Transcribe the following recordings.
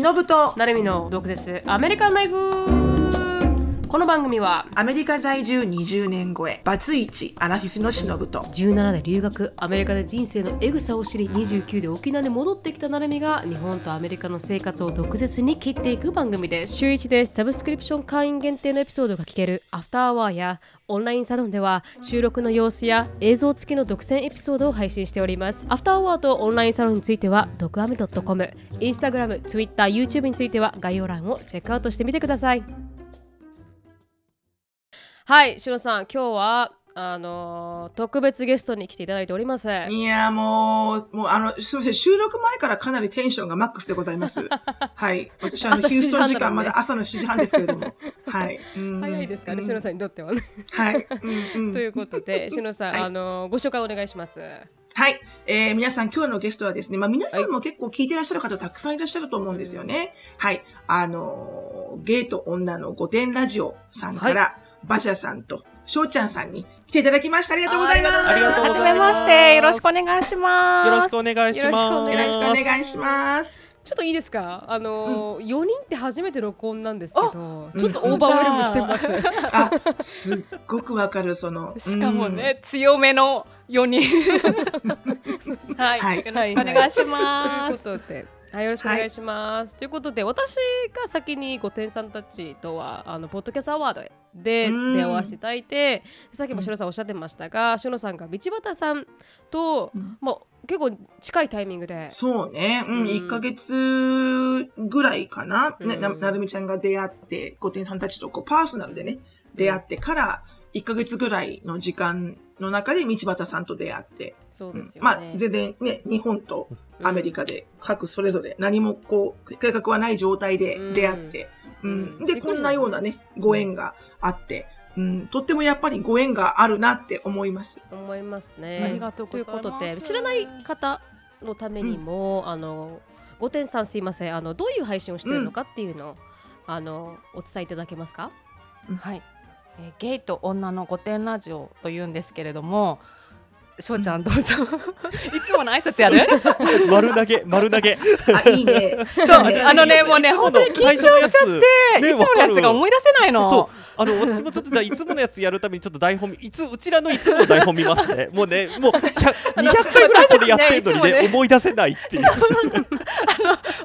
忍と。成美の毒舌。アメリカンライフ。この番組はアメリカ在住20年超えバツイチアラフィフのしのぶと17で留学アメリカで人生のエグさを知り29で沖縄に戻ってきたなるみが日本とアメリカの生活を毒舌に切っていく番組です週1でサブスクリプション会員限定のエピソードが聞けるアフターアワーやオンラインサロンでは収録の様子や映像付きの独占エピソードを配信しております。アフターアワーとオンラインサロンについては、ドクアメ .com、インスタグラム、ツイッター、YouTube については概要欄をチェックアウトしてみてください。はい、しのさん、今日はあのー特別ゲストに来ていただいております。いやもうもうあのすみません収録前からかなりテンションがマックスでございます。はい。私あの朝ヒューストン時7時半なのね間まだ朝の7時半ですけれども。はい。うん。早いですかね、しのさんにとってはね。はい、うんうん。ということで、しのさん、はい。あのーご紹介お願いします。はい。えー、皆さん今日のゲストはですね、まあ皆さんも結構聞いてらっしゃる方たくさんいらっしゃると思うんですよね。はい。あのーゲイと女の御殿ラジオさんから、バジャさんと翔ちゃんさんに来ていただきました。ありがとうございます。ありがとうごはじざいますめまして、よろしくお願いします。よろしくお願いします。よろしくお願いします。ちょっといいですか？あのー、4人って初めて録音なんですけど、ちょっとオーバーウェルムしてます。あ、すっごくわかる、その。しかもね、強めの4人。はい、はいよろしくお願いしというます。ことで、はい、よろしくお願いします。ということで、私が先に御殿さんたちとは、あのポッドキャストアワードでうん。出会わせていただいて、さっきもしのさんおっしゃってましたが、しのさんが道端さんと、うん。まあ、結構近いタイミングで、そうね。うん、うん。1ヶ月ぐらいかな。ねうん。ななるみちゃんが出会って、御殿さんたちとこうパーソナルでね、出会ってから、1ヶ月ぐらいの時間の中で道端さんと出会って、そうですよね。まあ、全然ね、日本とアメリカで各それぞれ。何もこう、計画はない状態で出会って、ううん。ん。で、こんなようなね、ご縁があって、うん、とってもやっぱりご縁があるなって思います。思いますね。ありがとうございます。ということで知らない方のためにも、あの御殿さんすいません。あのどういう配信をしているのかっていうのを、あのお伝えいただけますか？はい、えーゲイと女の御殿ラジオというんですけれども、しょうちゃんどうぞ。いつもの挨拶やる？丸投げ、丸投げ。あ、いいね。そう、あのね、もうね、本当に緊張しちゃって、ねいつものやつが思い出せないの。そう。あの私もちょっとじゃあいつものやつやるためにちょっと台本見いつうちらのいつもの台本見ますね。もうねもう100 200回ぐらいこれやってるのにねいつもねね思い出せないっていう。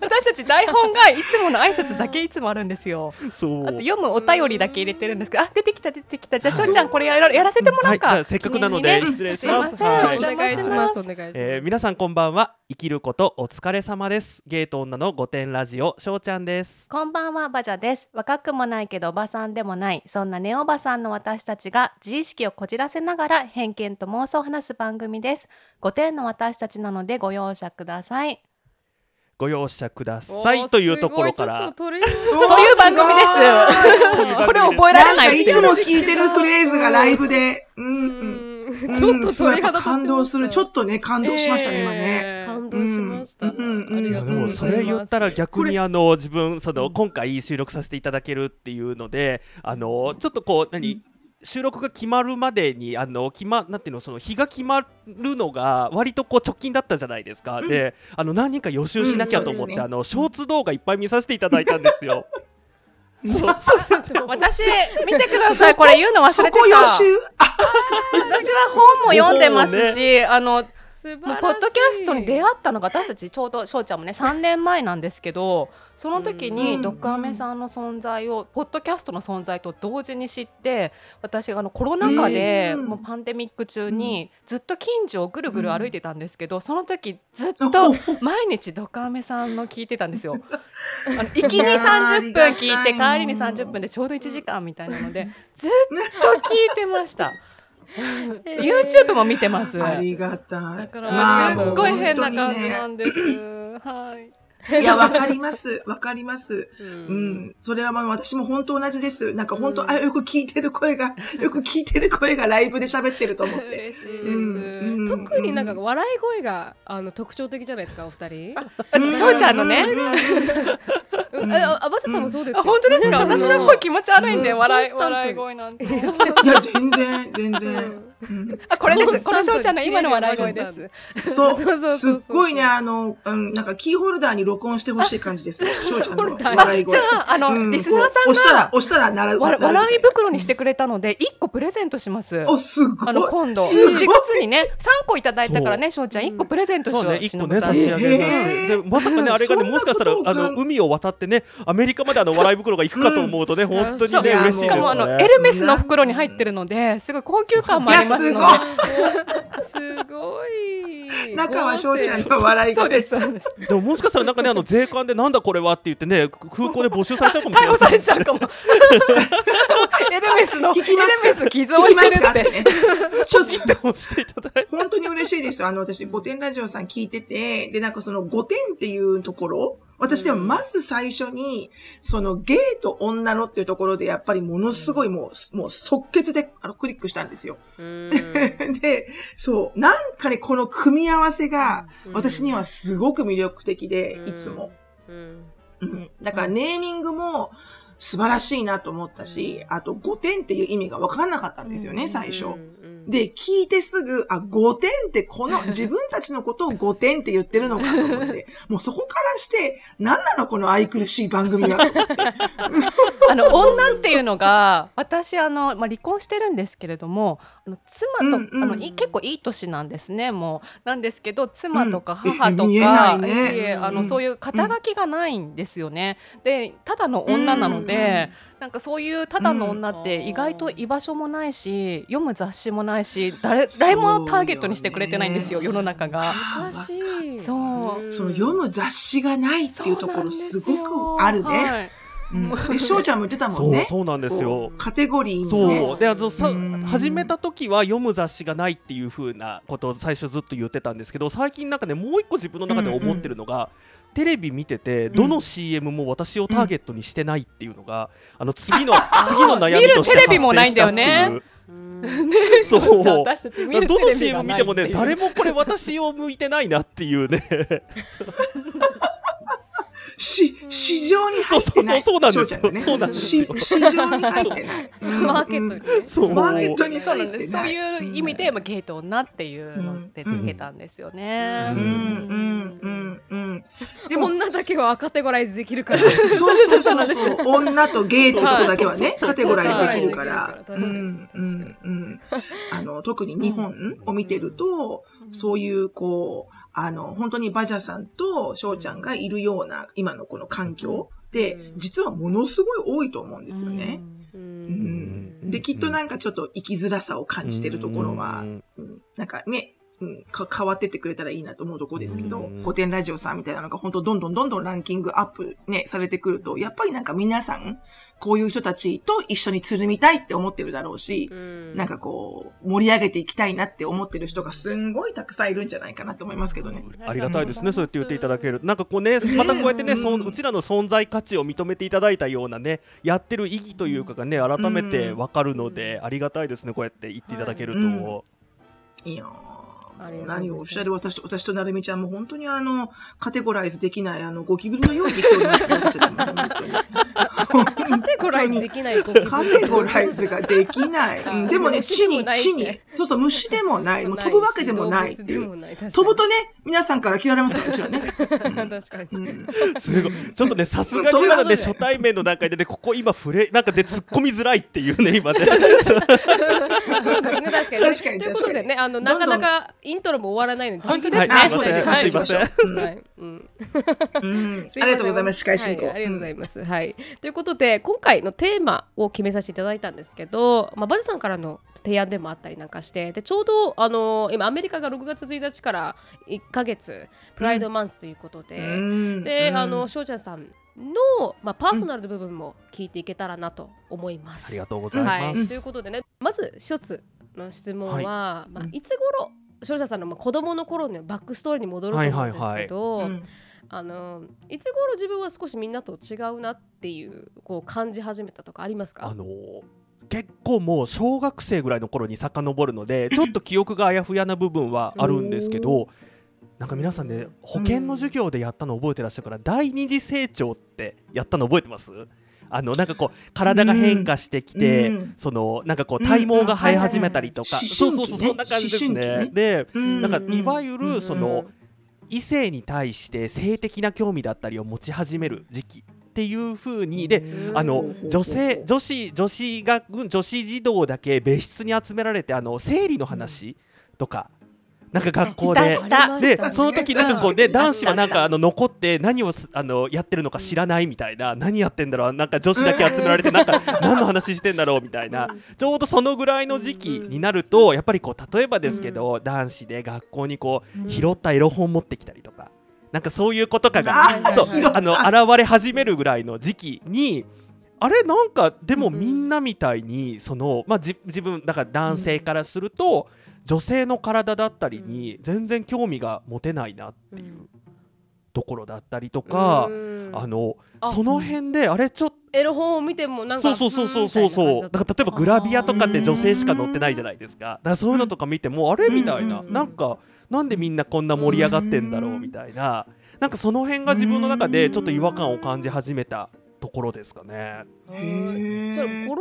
私たち台本がいつもの挨拶だけいつもあるんですよ。そう。あと読むお便りだけ入れてるんですけど、あ出てきた出てきた。じゃあしょうちゃんこれやらやらせてもらうか。せっかくなので失礼します。せんはいお願いしま。す。す。お願いします。えー皆さんこんばんは。生きることお疲れ様です。ゲイと女の御殿ラジオしょうちゃんです。こんばんはバジャです。若くもないけどおばさんでもない。そんなネオバさんの私たちが自意識をこじらせながら偏見と妄想を話す番組です。5点の私たちなのでご容赦ください。ご容赦くだおさーいというところから。っという番組です。これ覚えられないいっていう。も聞いてるフレーズがライブで、うん、うん。うんちうんょっとすごいやっぱ鳥肌立ちました感動する。ちょっとね、感動しましたね、今ね。感動しました。うんうんありがとういやでもございます。それ言ったら逆にあの自分その今回収録させていただけるっていうのであのちょっとこう何収録が決まるまでにあの決まなんていうのその日が決まるのが割とこう直近だったじゃないですか、であの何人か予習しなきゃと思って、うんねあのショーツ動画いっぱい見させていただいたんですよ。そう。私見てください。これ言うの忘それてた。私は本も読んでますし、あの素晴らしい。もうポッドキャストに出会ったのが私たちちょうど翔ちゃんもね3年前なんですけどその時うんにドッグアメさんの存在をポッドキャストの存在と同時に知って私があのコロナ禍でうんもうパンデミック中にずっと近所をぐるぐる歩いてたんですけどその時ずっうんと 毎日ドッグアメさんの聞いてたんですよ。あの行きにいやー30分聞い。て帰りに30分でちょうど1時間みたいなのでずっと聞いてました。YouTube も見てます。ありがたい。だからすっごい変な感じ本なんです。はい。いや、わかります。わかります。ううんん。それはまあ私も本当同じです。なんか本当、うんあ、よく聞いてる声が、よく聞いてる声がライブで喋ってると思って。嬉しいです。うん特になんか笑い声があの特徴的じゃないですかお二人？うん翔ちゃんのね。うんああばちゃさんもそうです本当ですか？うん私の声気持ち悪いんでうん笑い笑い声なんて。いや、全然、全然。うんあこれです。これコンスタントに翔ちゃんの今の笑い声です。そう。そうすっごいね、あの、うん、なんかキーホルダーに録音してほしい感じです。翔ちゃんの笑い声。じゃああの、うん。リスナーこう押したら、さんが押したらなら、笑い袋にしてくれたので1個プレゼントします。お、すごい。あの今度。す7月。にね3個いただいたからね翔ちゃん1個プレゼントしよう。そうね、一個ね差し上げまへす。でまさかね、あれがね、もしかしたら、あの海を渡ってね、アメリカまであの笑い袋が行くかと思うとね、本当にね、嬉しいですしかもあのエね。ルメスの袋に入ってるのですごい高級感もありますのいやですごい中は翔ちゃんの笑いそう声ですでももしかしたらなんかね、あの税関でなんだこれはって言ってね、空港で募集されちゃうかもしれない逮捕。されちゃうか？もエルメスのエル聞きますかメス寄贈してるってか？ね。ちょっと、押していただいて。本当に嬉しいですよ。あの、私、御殿ラジオさん聞いてて、で、なんかその御殿っていうところ、私でもまず最初に、そのゲイと女のっていうところで、やっぱりものすごいもう、もう即決であのクリックしたんですよ。うん。で、そう、なんかね、この組み合わせが、うん。私にはすごく魅力的で、いつも。うん。うん。だからネーミングも素晴らしいなと思ったし、あと5点っていう意味が分からなかったんですよね、最初。うん。で、聞いてすぐ、あ、5点ってこの、自分たちのことを5点って言ってるのかと思って、もうそこからして、何なのこの愛くるしい番組は。あの女っていうのが私あの、まあ、離婚してるんですけれどもあの妻と、うんうん。あのい結構いい年なんですねもう。なんですけど妻とかうん。母とか、え見えないね。あの、うんそういう肩書きがないんですよね。でただの女なので、なんかそういうただの女って意外と居場所もないし読む雑誌もないし誰誰もターゲットにしてくれてないんですよ世の中が。難しい。そう。その読む雑誌がないっていうところすごくあるね。はい。うん。で、翔ちゃんも言ってたもそう、んね。そうなんですよ。カテゴリーにそう。ね。であのさうん。始めた時は読む雑誌がないっていう風なことを最初ずっと言ってたんですけど最近なんかねもう一個自分の中で思ってるのが、テレビ見ててどの CM も私をターゲットにしてないっていうのが、あの次の次の悩みとして見るテレビもないんだよね。発生したっていう。うん。そう。どの CM 見てもね誰もこれ私を向いてないなっていうねし、市場に入ってない。そうそうそうそうなんですしよ市場に入ってない。うんマーケットにねそうマーケットにそうなんです。入ってない。そういう意味で、まあ、ゲート女っていうのってつけたんですよね。うん、うん、うん、うん。でも、女だけはカテゴライズできるからそうそうそうそう。女とゲイってことだけはね、カテゴライズできるかはいら。確かにうん、うん、うん。あの、特に日本を見てると、そういう、こう、あの、本当にバジャさんと翔ちゃんがいるような、今のこの環境って、実はものすごい多いと思うんですよね。ううん。ん。で、きっとなんかちょっと生きづらさを感じてるところはう、ん。うん。なんかね、うん、か変わってってくれたらいいなと思うところですけどうん、古典ラジオさんみたいなのが本当どんどんどんどんランキングアップね、されてくると、やっぱりなんか皆さん、こういう人たちと一緒につるみたいって思ってるだろうし、なんかこう、盛り上げていきたいなって思ってる人がすんごいたくさんいるんじゃないかなと思いますけどね。ありがたいですね、そうやって言っていただける。なんかこうね、またこうやってね、うんそんうちらの存在価値を認めていただいたようなね、やってる意義というかがね、改めてわかるので、ありがたいですね、こうやって言っていただけると。うんいいますー何をおっしゃる私と、私となるみちゃんも本当にあの、カテゴライズできない、あの、ゴキブリのように生きております私た本当に。カテゴライズできないカテゴライズができない。うんでもね、地に、地に、そうそう、虫でもない。もう飛ぶわけでもないっていう。飛ぶとね、皆さんから嫌われますから、うちらね。確かに。うん。すごい。ちょっとね、さすがにまだね、初対面の段階でね、ここ今触れ、なんかで突っ込みづらいっていうね、今ね。そうですね。確かに。確かにということでねあのなんかなかイントロも終わらないので本当続きですね。はい。すいません。はい。う。ん。ありがとうございます、司会進行。はい、ありがとうございます。はい、ということで今回のテーマを決めさせていただいたんですけど、まあ、バズさんからの提案でもあったりなんかしてでちょうどあの今アメリカが6月1日から1ヶ月プライドマンスということで、うん。で、うん。あの翔ちゃんさんの、まあ、パーソナルの部分も聞いていけたらなと思います。ありがとうございはい、ます。ということでねまず一つの質問は、はい。まあ、いつ頃翔ちゃんさんのまあ子供の頃のバックストーリーに戻ると思うんですけど、うん。あのいつ頃自分は少しみんなと違うなっていうこう感じ始めたとかありますか？あのー結構もう小学生ぐらいの頃に遡るので ちょっと記憶があやふやな部分はあるんですけど なんか皆さんね保険の授業でやったの覚えてらっしゃるから第二次成長ってやったの覚えてます？あのなんかこう体が変化してきて、うん。そのなんかこう体毛が生え始めたりとか、うん。そうそうそうそんな感じですね。ね。で、うん。なんかいわゆるその、うん。異性に対して性的な興味だったりを持ち始める時期っていう風にであの女性女子女子学女子児童だけ別室に集められてあの生理の話とか、なんか学校で。でその時なんかこうでうん。男子はなんかあの残って何をすあのやってるのか知らないみたいな。何やってんだろう。なんか女子だけ集められてなんか 何の話してんだろうみたいなちょうどそのぐらいの時期になるとやっぱりこう例えばですけど男子で学校にこう拾ったエロ本持ってきたりとかなんかそういうことかがあそうあの 現れ始めるぐらいの時期にあれなんかでもみんなみたいにその、まあ、じ自分だから男性からすると、女性の体だったりに全然興味が持てないなっていうところだったりとか、うん。あのあその辺であれちょっとエロ本を見てもなんかそうそうそうそうそうそう。だから例えばグラビアとかって女性しか載ってないじゃないですか。だからそういうのとか見てもあれみたいな。うん。なんかなんでみんなこんな盛り上がってんだろうみたいな。なんかその辺が自分の中でちょっと違和感を感じ始めたところですかね。うんへー。じゃあ56年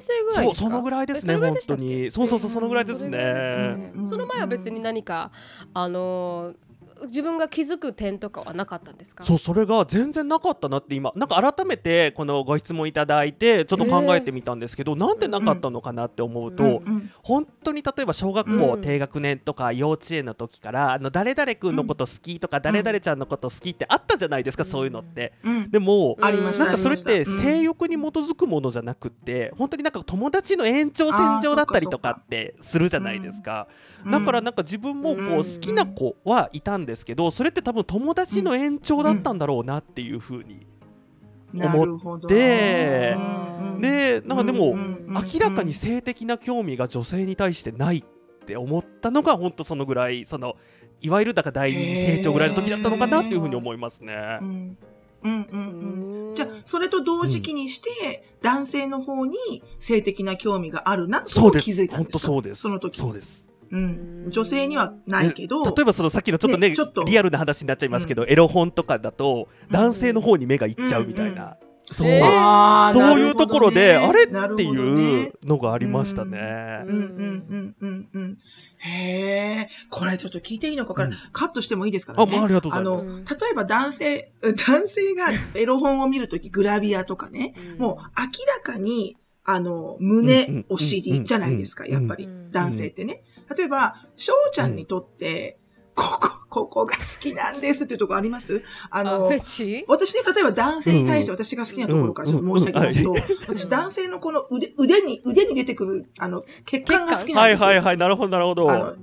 生ぐらいですか？そうそのぐらいですね本当に。そうそうそうそのぐらいですね。その前は別に何かあのー自分が気づく点とかはなかったんですか？そうそれが全然なかったなって今なんか改めてこのご質問いただいてちょっと考えてみたんですけど、なんでなかったのかなって思うと、うん本当に例えば小学う校ん。低学年とか幼稚園の時から、あの誰々君のこと好きとか、誰々ちゃんのこと好きってあったじゃないですか、そういうのって。うん。でも、ありなんかそれって性欲に基づくものじゃなくって本当になんか友達の延長線上だったりとかってするじゃないですか。うん。だからなんか自分もこううん。好きな子はいたんですけどそれって多分友達の延長だったんだろうなっていうふうになるほど。でうん。うんでなんかでもうんうん明らかに性的な興味が女性に対してないって思ったのが本当そのぐらいそのいわゆるだから第二次成長ぐらいの時だったのかなっていうふうに思いますね。う。んうんうんうん。うんじゃあそれと同時期にして、男性の方に性的な興味があるなそうですと気づいたん本です。か当そうです。その時そうですうん、女性にはないけど。ね例えばそのさっきのちょっとねねちょっと。リアルな話になっちゃいますけど、エロ本とかだと男性の方に目がいっちゃうみたいな、そう、えーそういうところで、あれっていねうのがありましたね。うんうんうんうんうん。へえ、これちょっと聞いていいのか分からない、カットしてもいいですからね。あもうありがとうございます。あの、例えば男性、男性がエロ本を見るとき、グラビアとかね、もう明らかに、あの、うんうん胸、お尻じゃないですか、うんやっぱり。うん。男性ってね。例えば、翔ちゃんにとって、ここ、ここが好きなんですっていうところあります？ああの私ね、例えば男性に対して私が好きなところからちょっと申し上げますと、私男性のこの腕、腕に、腕に出てくる、あの、血管が好きなんですよ。はいはいはい、なるほどなるほど。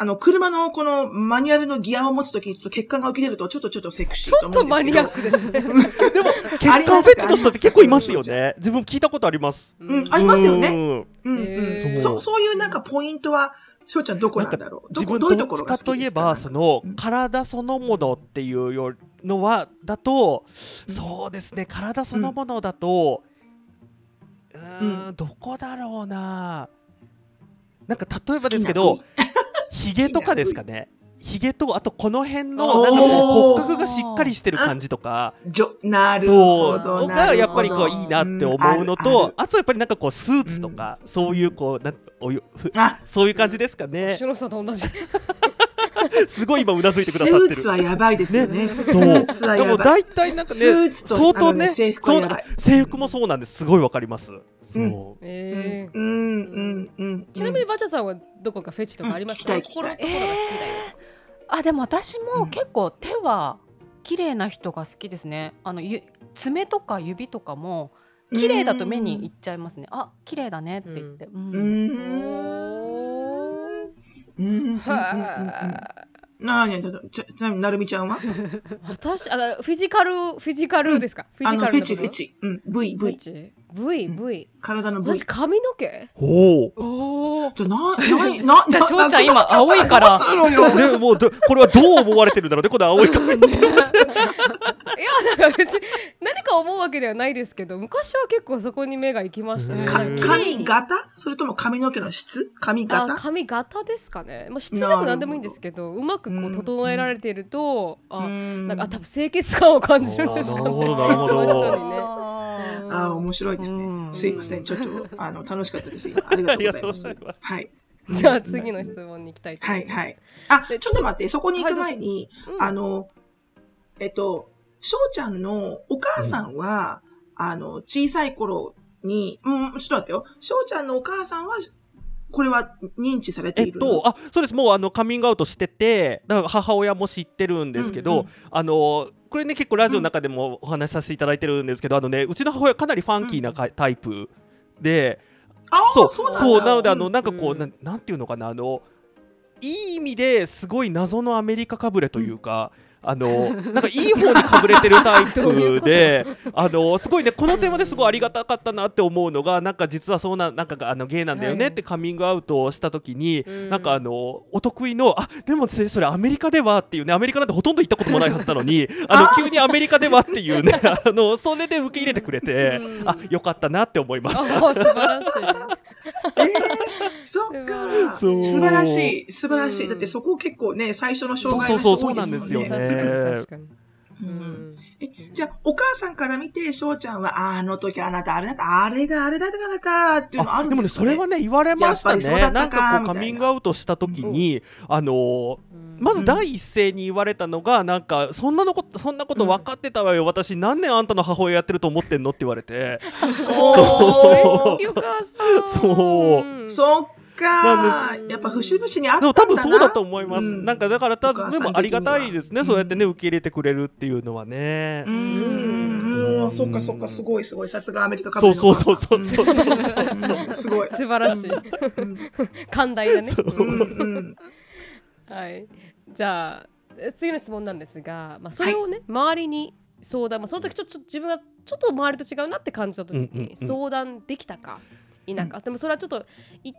あの、車のこのマニュアルのギアを持つときにちょっと血管が浮き出るとちょっとちょっとセクシーとちょっと思うんですけど。マニアックですね。でも、血管フェチの人って結構いますよね。自分聞いたことあります。うん、ありますよね。うん。うん、そう、そういうなんかポイントは、しょうちゃんどこなんだろう。どこ、自分どういうところが好きですか？といえばそのうん。体そのものっていうよのはだとそうですね。体そのものだとうーんどこだろうな。なんか例えばですけど好きなヒゲとかですかね。ヒゲとあとこの辺おのー。なんかこう骨格がしっかりしてる感じとか。じょ、なるそう。ほど。がやっぱりこういいなって思うのとああとやっぱりなんかこうスーツとかそういうこうなんおゆふるあ。るあ、そういう感じですかね。しのさんと同じ。すごい今うなずいてくスださってる。ーツはやばいですよね。スそうーツはでもやばい。大体なんかねスーツと相当ねあのね制服はやばい。そう制服もそうなんです。すごいわかりますそう、えーうん、うん、うん。ちなみにバチャさん。はどこかフェチとかありますか、うん。聞きたい聞きたいここのところが好きだよ。あでも私もうん。結構手は綺麗な人が好きですね。あのゆ爪とか指とかも綺麗だと目にいっちゃいますね。あ綺麗だねって言って。うん。うーん。うん。うん。うん。うん。うん。はなあにゃちょっとちちなみになるみちゃん。は私あのフィジカルフィジカルですか、フィあの、ジカルフェチ、フェチ。うん、V、フェ V。チ V V 体の V 私。髪の毛？おおじゃあ、な、ない、な、じゃあな翔ちゃん今青いから。どうするのよ。ね、もうどこれはどう思われてるんだろうねこの青い髪。の 毛いやなんか別に何か思うわけではないですけど昔は結構そこに目が行きましたね。髪型？それとも髪の毛の質？髪あ型髪型ですかね、まあ、質でも何でもいいんですけどうまくこう整えられていると、あうん。なんかあ多分清潔感を感じるんですかね。なるほどなるほどああ、面白いですね。すいません。ちょっと、あの、楽しかったです。今ありがとうございます。はい。じゃあ次の質問に行きたいと思はいい、ます。はい。あ、ちょっと待って、そこに行く前に、あの、えっと、翔ちゃんのお母さんは、あの、小さい頃に、うん、ちょっと待ってよ。翔ちゃんのお母さんは、これは認知されてえっいるの？と、あそうですもうあのカミングアウトしててだから母親も知ってるんですけど、うんうんあのこれね結構ラジオの中でもお話しさせていただいてるんですけど、あのねうちの母親かなりファンキーなかタイプで、そう。そうなのであのうん。なんかこう、うん。なんなんていうのかなあのいい意味ですごい謎のアメリカかぶれというか。あのなんかいい方にかぶれてるタイプで あのすごいねこの点はですごいありがたかったなって思うのがなんか実はそうななんかあのゲイなんだよねってカミングアウトをした時に、うんなんかあのお得意のあでもそれそれアメリカではっていうねアメリカなんてほとんど行ったこともないはずなのに あの急にアメリカではっていうね あのそれで受け入れてくれて、うんあよかったなって思いました。あ素晴らしい。えー、そっか。そう素晴らしい、素晴らしい。うんだってそこ結構ね、最初の障害の人そうそう多いですもんね。そうそうなん確かにね確かに。うん。え、じゃあ、お母さんから見て、翔ちゃんは、ああの時あなたあれだった、あれがあれだったからか、っていうのあるんでもね？ですかね。それはね言われましたね。やっぱりそうだったかな。んかこうカミングアウトした時に、あのーうん。まず第一声に言われたのがなんかそんなのことそんなこと分かってたわよ、私何年あんたの母親やってると思ってんのって言われて。そう。う。んそっかやっぱ節々にあったでもんだな。多分そうだと思います、うんなんかだからたでもありがたいですね、うんそうやってね受け入れてくれるっていうのはね、うーん。もう、そっかそっか、すごいすごい。さすがアメリカかそうそうそうそうそうそうそううんすごい。素晴らしい。うん寛大だね。うんうんはい。じゃあえ次の質問なんですが、まあそれをね、周りに相談、まあその時ちょっと自分がちょっと周りと違うなって感じた時うんうんうんに相談できたか否か、でもそれはちょっと言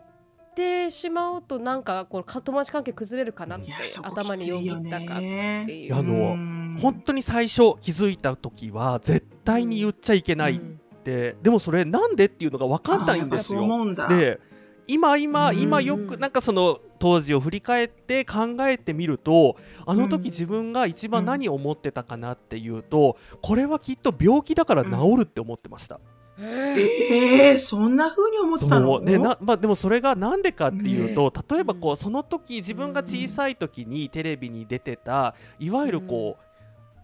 ってしまうとなんかこうか友達関係崩れるかなって頭によぎったかってね。いう。あのうん本当に最初気づいた時は絶対に言っちゃいけないって、でもそれなんでっていうのが分かんないんですよ。思うんだ。で今今うん今よくなんかその当時を振り返って考えてみるとあの時自分が一番何を思ってたかなっていうとこれはきっと病気だから治るって思ってました。ええそんな風に思ってたの？そうでなまあ、でもそれがなんでかっていうと、例えばこうその時自分が小さい時にテレビに出てたいわゆるこ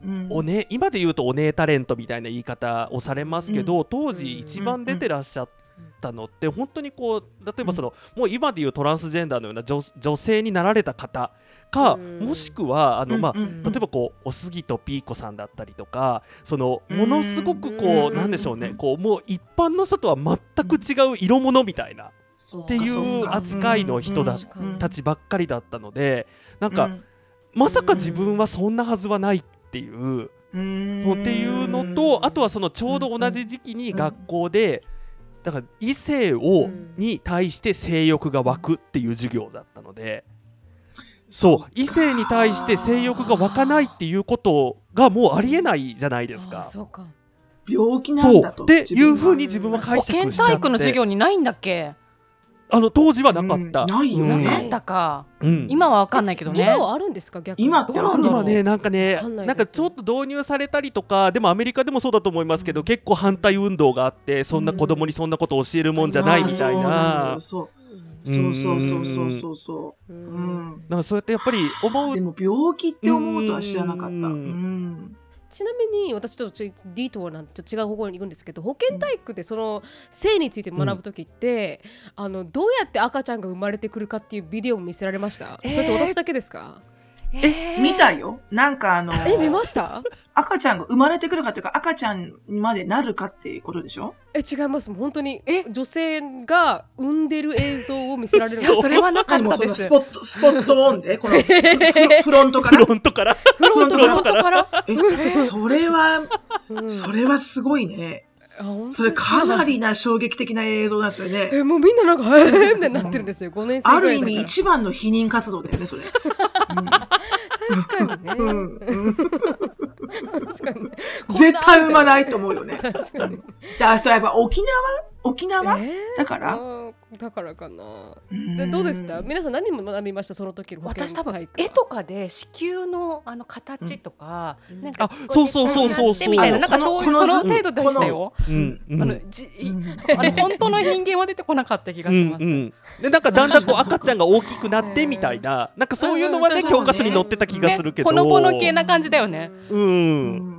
う、うん。おね、今で言うとお姉タレントみたいな言い方をされますけど、当時一番出てらっしゃったのって本当にこう例えばその、もう今で言うトランスジェンダーのような女女性になられた方か、うん。もしくはあの、まあうん。うん。うん例えばこうおすぎとピーコさんだったりとかそのものすごくこう、うん。なんでしょうねこうもう一般の人とは全く違う色物みたいなっていう扱いの人だたちばっかりだったのでなんか、うん。まさか自分はそんなはずはないっていう。っていうのとあとはそのちょうど同じ時期に学校でだから異性をうん。に対して性欲が湧くっていう授業だったので。そう。異性に対して性欲が湧かないっていうことがもうありえないじゃないですあか。そうか。病気なそうんだと。っていうふうにに自分は保解釈健しちゃって。体育の授業にないんだっけ、あの当時はなかった。うんないよね。うん。なかったか。うん。今はわかんないけどね。今はあるんですか？逆に。今ってどうなんだろう。今ねなんかねわかんなんかちょっと導入されたりとかでもアメリカでもそうだと思いますけど、結構反対運動があってそんな子供にそんなこと教えるもんじゃないみたいな、そう。そうそうそうそうそうそう。ううん。ん。なんかそうやってやっぱり思うでも病気って思うとは知らなかった。ううんん。ちなみに私ちょっとディートーなんて違う方向に行くんですけど保健体育でその性について学ぶ時って、あのどうやって赤ちゃんが生まれてくるかっていうビデオも見せられました、えー。それって私だけですか？え見たよ。なんかあの、え見ました？赤ちゃんが生まれてくるかっていうか、赤ちゃんまでなるかっていうことでしょ？え違います。もう本当に女性が産んでる映像を見せられるんいやそれはなかったです。うそのスポット、スポットオンで、この フフフロントかフら。ロントから。フロントフロントから？え、それは、うんそれはすごいね。それかなりな衝撃的な映像なんですよね。えもうみんななんか えーみたいになってるんですよ。5年生あるぐらいだから。意味一番の否認活動だよね、それ。確かにね、うん。うん確かに絶対産まないと思うよね。だ確かに。から、それやっぱ沖縄沖縄、えー？だから？だからかな。うん。でどうでした？皆さん何も学びました？その時私多分絵とかで子宮のあの形とか、うん。なんかあそうそうそうそうそう。みたいななんかそういうその程度でしたよ。うんうん。あのじあの本当の人間は出てこなかった気がします。うんうん、でなんかだんだんこう赤ちゃんが大きくなってみたいななんかそういうのまでうん。教科書に載ってた気がするけど、ね、ほのぼの系な感じだよね。うん、うん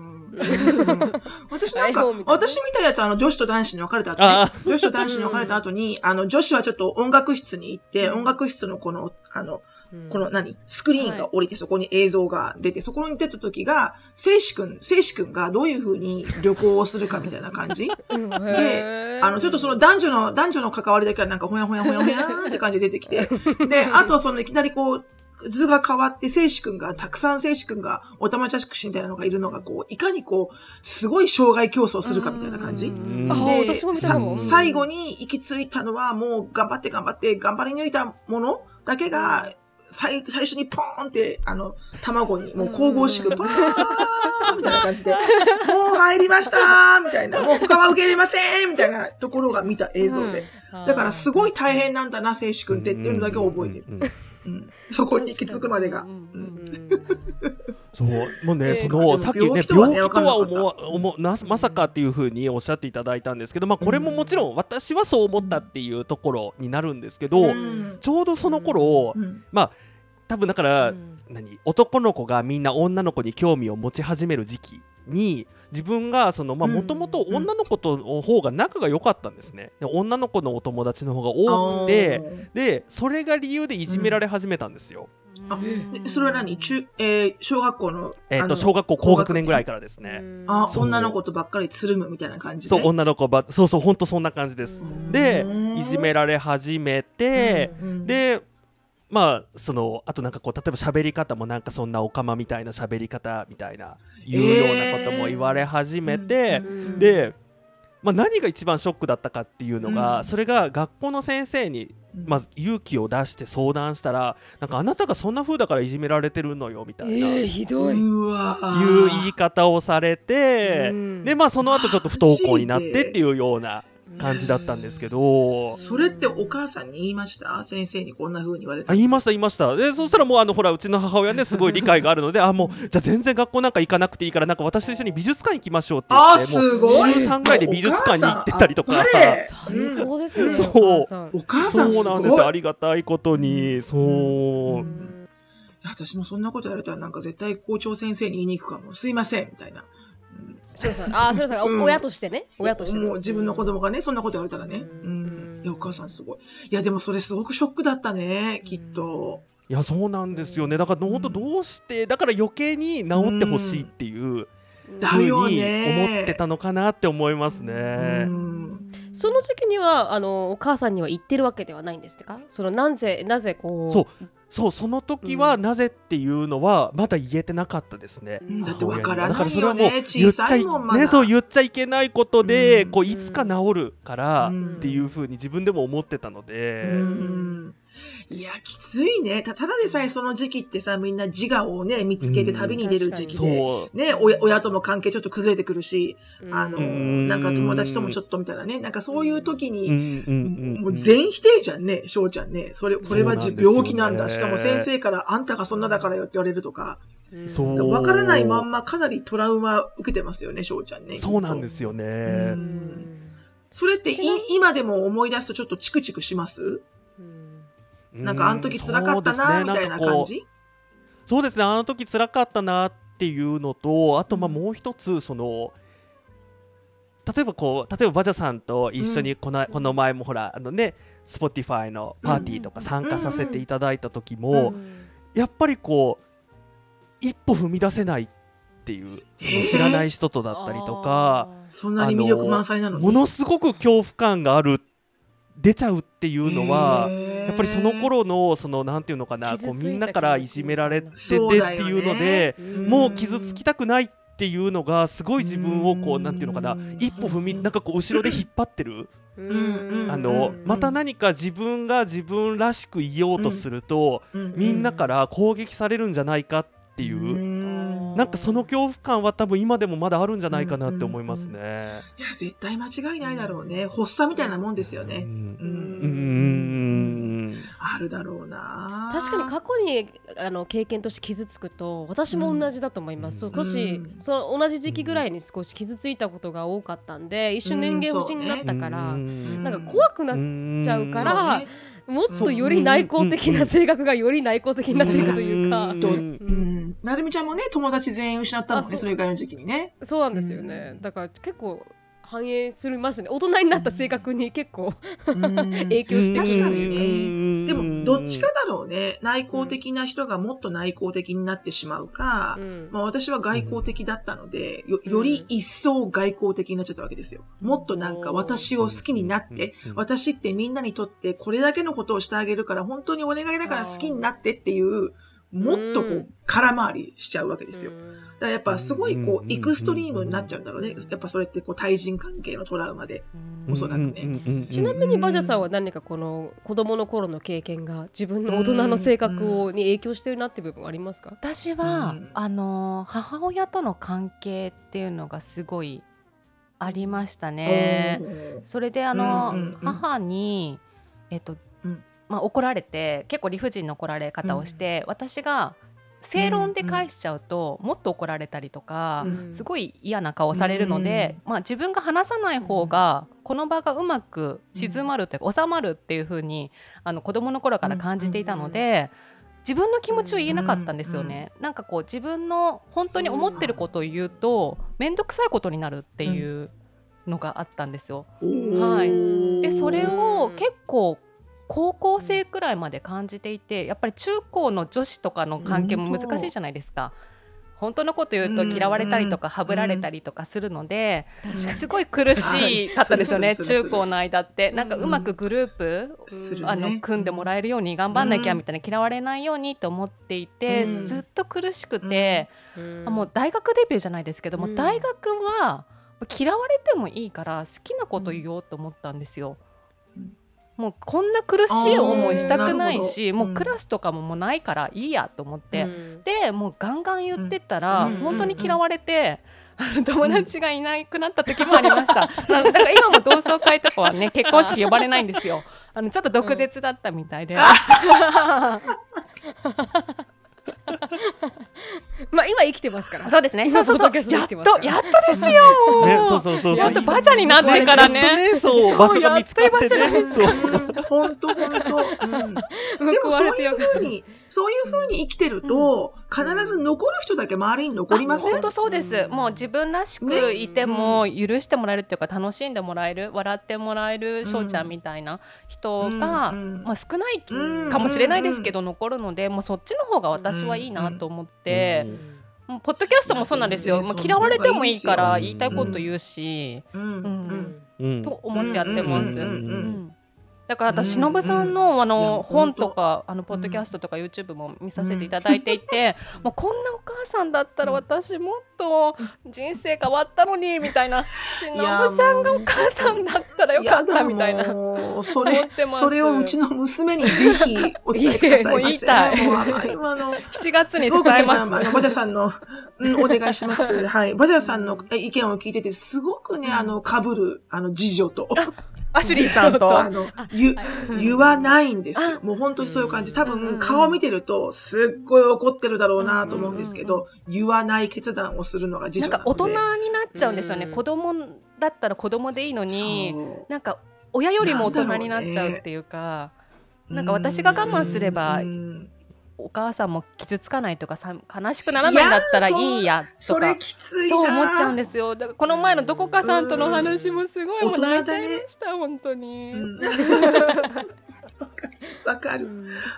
私なんか台本み、たいな私見たやつはあの女子と男子に分かれた後女子と男子に分かれた後に、あの女子はちょっと音楽室に行って、音楽室のこの、あの、この何？スクリーンが降りてそこに映像が出て、そこに出た時が、聖子くん、聖子くんがどういう風に旅行をするかみたいな感じ。うん。で、あの、ちょっとその男女の、男女の関わりだけはなんかほやほやほやほやーんって感じで出てきて、で、あとそのいきなりこう、図が変わって、聖子くんが、たくさん聖子くんが、おたまじゃくしみたいなのがいるのが、こう、いかにこう、すごい障害競争するかみたいな感じ。ん。あー私も見たかも。さ最後に行き着いたのは、もう頑張って頑張って、頑張り抜いたものだけが、最最初にポーンって、あの、卵に、もう神々しく、パーンみたいな感じで、もう入りましたーみたいな、もう他は受け入れませんみたいなところが見た映像で。だからすごい大変なんだな、聖子くんってっていうのだけ覚えてる。そこに行き着くまでが。そう。もうねそのかさっきね病気とは思わ思うなまさかっていうふうにおっしゃっていただいたんですけど、まあ、これももちろん私はそう思ったっていうところになるんですけど、うん。ちょうどその頃、うん。まあ多分だから、うん。何男の子がみんな女の子に興味を持ち始める時期に自分がそのまあうん。もともと女の子との方が仲が良かったんですね。で女の子のお友達の方が多くてでそれが理由でいじめられ始めたんですよ、あでそれは何？中、えー小学校の、えと小学校高学年ぐらいからですね、あ、女の子とばっかりつるむみたいな感じで？そう女の子ばそうそうほんとそんな感じです、うん。でいじめられ始めて、うん、でまあそのあとなんかこう例えば喋り方もなんかそんなおかまみたいな喋り方みたいないうようなことも言われ始めて、うんで、まあ、何が一番ショックだったかっていうのが、うん。それが学校の先生にまず勇気を出して相談したらなんかあなたがそんな風だからいじめられてるのよみたいな。えー、ひどい。うわいう言い方をされて、うん。でまあその後ちょっと不登校になってっていうような感じだったんですけど、それってお母さんに言いました？先生にこんな風に言われたあ言いました言いました。でそしたらもうあのほらうちの母親ね すごい理解があるのであもうじゃあ全然学校なんか行かなくていいからなんか私と一緒に美術館行きましょうって言ってすごいもう週3ぐらいで美術館に行ってたりとか。最高ですね。そう。お母さんそうなんですよ。ありがたいことに。そう、うん。私もそんなこと言われたらなんか絶対校長先生に言いに行くかも。すいません、みたいな。翔さん、あ、翔さん、う親としてね、親としてね。もう自分の子供がね、そんなこと言われたらね。ううんん。いや、お母さんすごい。いや、でもそれすごくショックだったね、きっと。いやそうなんですよねだから本当どうしてだから余計に治ってほしいっていうだふうに思よね。ってたのかなって思いますうね。ん。その時期にはあのお母さんには言ってるわけではないんですか？そのなぜなぜこうそうそうその時はなぜっていうのはまだ言えてなかったですね。うんだってわからだからないよそれはもうね。言っちゃい小さいもん、まだ。ねそう言っちゃいけないことで、うんこういつか治るからうんっていうふうに自分でも思ってたので、うんいや、きついね。たただでさえその時期ってさ、みんな自我をね、見つけて旅に出る時期で。そうね、親親とも関係ちょっと崩れてくるし、うん。あの、うんなんか友達ともちょっとみたいなね、なんかそういう時に、ん。うん。もう全否定じゃんね、翔ちゃんね。それ、これは病気なんだ。しかも先生から、あんたがそんなだからよって言われるとか、そう。わからないまんまかなりトラウマ受けてますよね、翔ちゃんね。そうなんですよね。うん。それってい今でも思い出すとちょっとチクチクします？なんかあの時辛かったな、みたいな感じ？そうですねあの時辛かったなっていうのとあとまあもう一つその例えばこう例えばバジャさんと一緒にこの,、この前もほらあのね Spotify のパーティーとか参加させていただいた時も、やっぱりこう一歩踏み出せないっていうその知らない人とだったりとか、そんなに魅力満載なのに？ものすごく恐怖感がある出ちゃうっていうのは、やっぱりその頃のそのなんていうのかなこうみんなからいじめられててっていうので、うん。もう傷つきたくないっっていうのがすごい自分をこううんなんていうのかな一歩踏みなんかこう後ろで引っ張ってる。うんあのうんまた何か自分が自分らしくいようとするとみんなから攻撃されるんじゃないかっていう。なんかその恐怖感は多分今でもまだあるんじゃないかなって思いますね。いや、絶対間違いないだろうね。発作みたいなもんですよね。うんうんうんあるだろうな。確かに過去にあの経験として傷つくと私も同じだと思います、うん。少し、うん。その同じ時期ぐらいに少し傷ついたことが多かったんで一瞬年齢不信になったから、うんなんか怖くなっちゃうからねもっとより内向的な性格がより内向的になっていくというか。なるみちゃんもね、友達全員失ったもんね、あそう。それぐらいの時期にね。そうなんですよね、だから結構反映するますね大人になった性格に結構影響してくる。確かにね。でも、どっちかだろうね。内向的な人がもっと内向的になってしまうか、うん。まあ私は外向的だったので、よより一層外向的になっちゃったわけですよ。もっとなんか私を好きになって、うん。私ってみんなにとってこれだけのことをしてあげるから本当にお願いだから好きになってっていう、もっとこうう空回りしちゃうわけですよ。だからやっぱすごいこううんエクストリームになっちゃうんだろうね。やっぱそれってこう対人関係のトラウマで。おそらくねちなみにバジャさんは何かこの子供の頃の経験が自分の大人の性格をに影響してるなっていう部分はありますか？私は、うんあの母親との関係っていうのがすごいありましたね。それであの、母にえっと、うんまあ怒られて結構理不尽な怒られ方をして、私が正論で返しちゃうと、もっと怒られたりとか、うん。すごい嫌な顔されるので、まあ、自分が話さない方がこの場がうまく静まるというか収まるっていう風にあの子供の頃から感じていたので。自分の気持ちを言えなかったんですよね、なんかこう自分の本当に思ってることを言うと面倒くさいことになるっていうのがあったんですよ。はい。でそれを結構高校生くらいまで感じていてやっぱり中高の女子とかの関係も難しいじゃないですか。本当のこと言うと嫌われたりとかはぶられたりとかするので、すごい苦しかったですよね中高の間って。なんかうまくグループ、あの組んでもらえるように頑張んなきゃみたいな嫌われないようにと思っていて、うん。ずっと苦しくて、うもう大学デビューじゃないですけども、うん。大学は嫌われてもいいから好きなこと言おうと思ったんですよ。うんもうこんな苦しい思いしたくないし、もうクラスとかももうないからいいやと思って、うんでもうガンガン言ってったら、うん本当に嫌われて、友達がいなくなった時もありました。なだから今も同窓会とかはね結婚式呼ばれないんですよ。あのちょっと毒舌だったみたいで。まあ今生きてますから。そうですね。今そうそうそう。やっとやっとですよ。ね、そうそうそうそう。やっとバチャになってからね。ねそう、場所が見つかってね。そう。本当本当。うん でもそういうれてよかったふうに、そういうふうに生きてると、必ず残る人だけ周りに残りません？本当そうです。もう自分らしくいても許してもらえるっていうか楽しんでもらえる、笑ってもらえる翔ちゃんみたいな人が、まあ少ないうんかもしれないですけど残るので、もうそっちの方が私はいいなと思って、もうポッドキャストもそうなんですよ。いやそうねもう嫌われてもいいから言いたいこと言うし、うん。うん。うん。うん。と思ってやってます。うん。うん。うん。うんだから私、しのぶさんのあの本とかあのポッドキャストとか YouTube も見させていただいていて、もうこんなお母さんだったら私もっと人生変わったのにみたいなしのぶさんがお母さんだったらよかったみたいな。そ思れそれをうちの娘にぜひお伝えくださいませ。今の7月に伝えます。あの、バジャさんの、うん、お願いします。はい。バジャさんのえ意見を聞いてて、すごくね、あの、被る、あの、次女と。アシュリーさんと。あの、言、言わないんですよあ。もう本当にそういう感じ。多うん分、顔見てると、すっごい怒ってるだろうなと思うんですけど、言わない決断をするのが次女なので。なんか大人になっちゃうんですよね。うん子供だったら子供でいいのに、なんか親よりも大人になっちゃうっていうか。なんか私が我慢すればうんお母さんも傷つかないとかさ悲しくならないんだったらいいやとかそれきついな。そう思っちゃうんですよだからこの前のどこかさんとの話もすごいうんもう泣いちゃいました本当に、うんわわかる。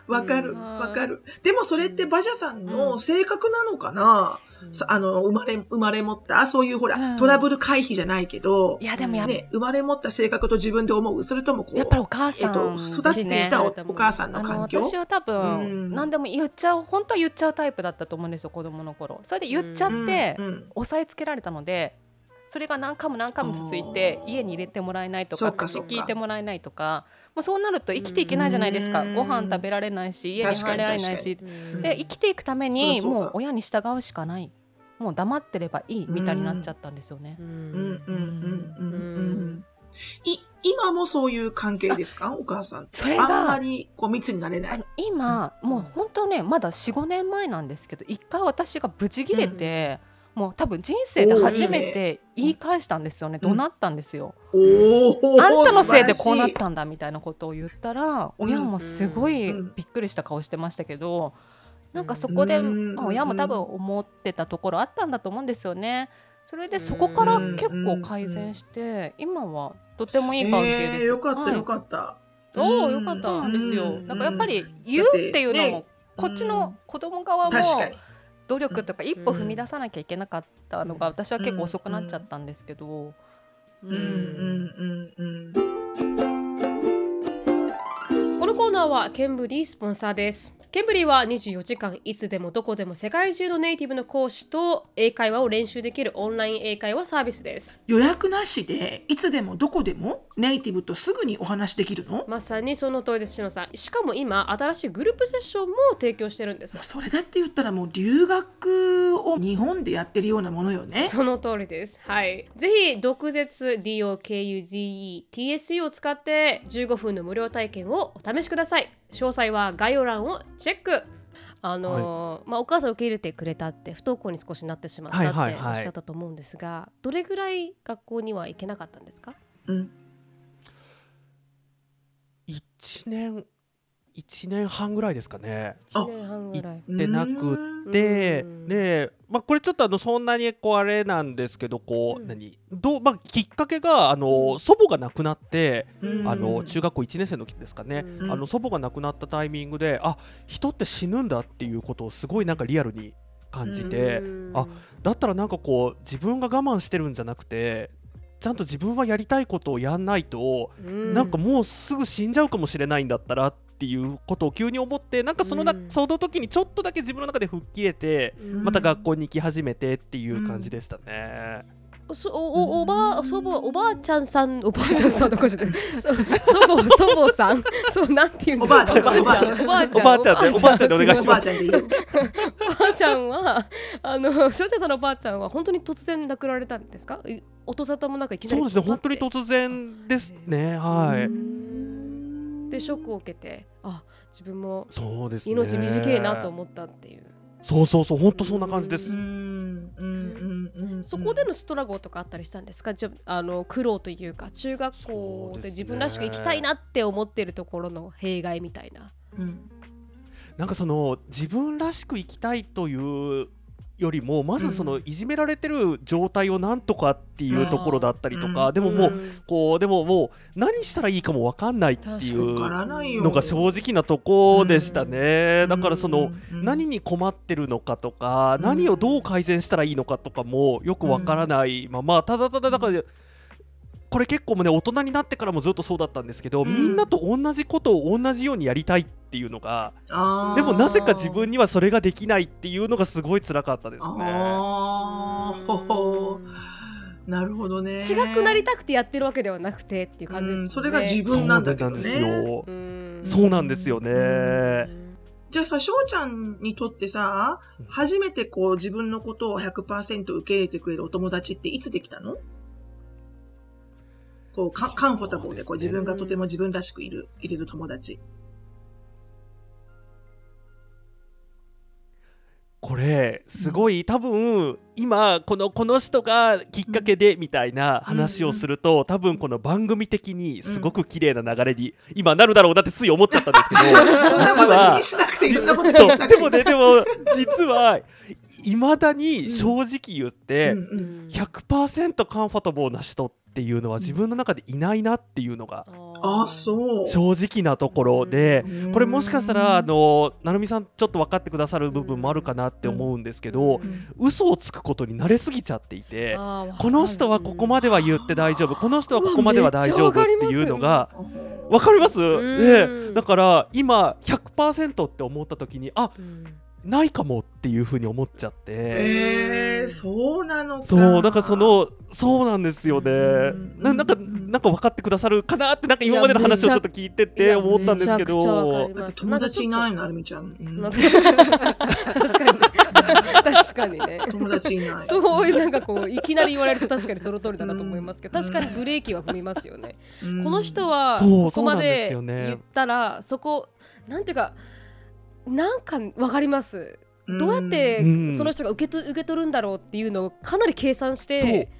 わかる。うんわかる。でもそれってバジャさんの性格なのかな、さあの、生まれ、生まれ持った、そういうほら、うん。トラブル回避じゃないけどい、やでもやっ,、ね、生まれ持った性格と自分で思う。それともこう、やっぱりお母えっさんと、育ててきたおお母さんの環境？私は多う分ん何でも言っちゃう本当は言っちゃうタイプだったと思うんですよ子供の頃。それで言っちゃって、押さえつけられたのでそれが何回も何回も続いて家に入れてもらえないとか聞いてもらえないとかもうそうなると生きていけないじゃないですか。うん。ご飯食べられないし家に入られないし。にで生きていくためにもう親に従うしかない。もう黙ってればいいみたいになっちゃったんですよね。うん。うんうんうんうんううんん。い、今もそういう関係ですか？お母さんと。それがあんまりこう密になれない。あの。今、もう本当ねまだ45年前なんですけど一回私がブチギレて、もう多分人生で初めて言い返したんですよね、うん。怒鳴ったんですよ、おー。あんたのせいでこうなったんだみたいなことを言ったら親もすごいうんびっくりした顔してましたけど、なんかそこで、あ親も多分思ってたところあったんだと思うんですよね。それでそこから結構改善して、今はとてもいい関係です。えーよかったはい。よかった。そうよかったんですよ。うんなんかやっぱり言うっていうのも、こっちの子供側も確かに。努力とか一歩踏み出さなきゃいけなかったのが私は結構遅くなっちゃったんですけど、うん。うん。うん。うん。このコーナーはケンブリースポンサーです。ケンブリーは24時間いつでもどこでも世界中のネイティブの講師と英会話を練習できるオンライン英会話サービスです。予約なしでいつでもどこでもネイティブとすぐにお話できるの？まさにその通りです、しのさん。しかも今、新しいグループセッションも提供してるんです。それだって言ったらもう留学を日本でやってるようなものよね。その通りです。はい。ぜひ、毒舌 DOKUZETSU を使って15分の無料体験をお試しください。詳細は概要欄をチェック。あのーまあ、お母さん受け入れてくれたって不登校に少しなってしまったっておはいはいはいっしゃったと思うんですが、どれぐらい学校には行けなかったんですか？うん。1年1年半ぐらいですかね。1年半ぐらい。でなくでうん。で、まあ、これちょっとあのそんなにこうあれなんですけどこう、うん。何？どう、まあ、きっかけがあの祖母が亡くなって、うん。あの中学校1年生の時ですかね、うん。あの祖母が亡くなったタイミングであ人って死ぬんだっていうことをすごいなんかリアルに感じて、うん。あだったらなんかこう自分が我慢してるんじゃなくてちゃんと自分はやりたいことをやんないと、うん。なんかもうすぐ死んじゃうかもしれないんだったらっていうことを急に思ってなんかそのな、うん。その時にちょっとだけ自分の中で吹っ切れて、うん。また学校に行き始めてっていう感じでしたね。そおおおばあ祖母おばあちゃんさんおばあちゃんさんとかじゃない。そ祖母祖母さん。そうなんていうんですかおばあちゃん。おばあちゃん。おばあちゃんおばあちゃん。でおばあちゃんでお願いしおばます。あちゃんでいいよ。おばあちゃんはあの翔ちゃんさんのおばあちゃんは本当に突然亡くなられたんですか？い音沙汰もなんかいきなりそうですね本当に突然ですねはい。然でショックを受けてあ自分もそうですね。命短いなと思ったっていうそうそうそう本当そんな感じです。うんうんうんうんそこでのストラゴとかあったりしたんですか？じゃああの苦労というか中学校で自分らしく生きたいなって思ってるところの弊害みたいな。うんなんかその自分らしく生きたいというよりもまずそのいじめられてる状態をなんとかっていうところだったりとか、うん。でももう、ん。こうでももう何したらいいかも分かんないっていう。のが正直なとこでしたね、だからその、うん。何に困ってるのかとか、うん。何をどう改善したらいいのかとかもよく分からないままただただだからこれ結構もうね大人になってからもずっとそうだったんですけど、うん。みんなと同じことを同じようにやりたいっていうのがでもなぜか自分にはそれができないっていうのがすごい辛かったですね。なるほどね。違くなりたくてやってるわけではなくてっていう感じですよね。うんそれが自分なんだけどね。そうなんですよ。うんそうなんですよね。じゃあさ、翔ちゃんにとってさ、初めてこう自分のことを100%受け入れてくれるお友達っていつできたの？こうカカンフォタブルでこう自分がとても自分らしくいる、いれる友達。これすごい多分今このこの人がきっかけでみたいな話をすると多分この番組的にすごく綺麗な流れに今なるだろうなってつい思っちゃったんですけど実は。でもねでも実はいまだに正直言ってうんうん100%カンファタボーな人っていうのは自分の中でいないなっていうのがあ、そう。正直なところで、うん。これもしかしたらあの成美さんちょっと分かってくださる部分もあるかなって思うんですけど、うん。嘘をつくことに慣れすぎちゃっていて。この人はここまでは言って大丈夫この人はここまでは大丈夫っていうのがうんわかります。ん。でだから今100%って思った時にあうんないかもっていうふうに思っちゃって、えー、そうなのか。そうなんかそ、のそうなんですよね。うんななんかなんか分かってくださるかなってなんか今までの話をちょっと聞いていてや思ったんですけど。友達いないの、アルミちゃん。うん。なんか確かに。確かにね。友達いない。そういうなんかこういきなり言われると確かにその通りだなと思いますけど、うん。確かにブレーキは踏みますよね、うん。この人はここまで言ったらそこなんていうかなんかわかります。どうやってうん。その人が受けと受け取るんだろうっていうのをかなり計算して、う。ん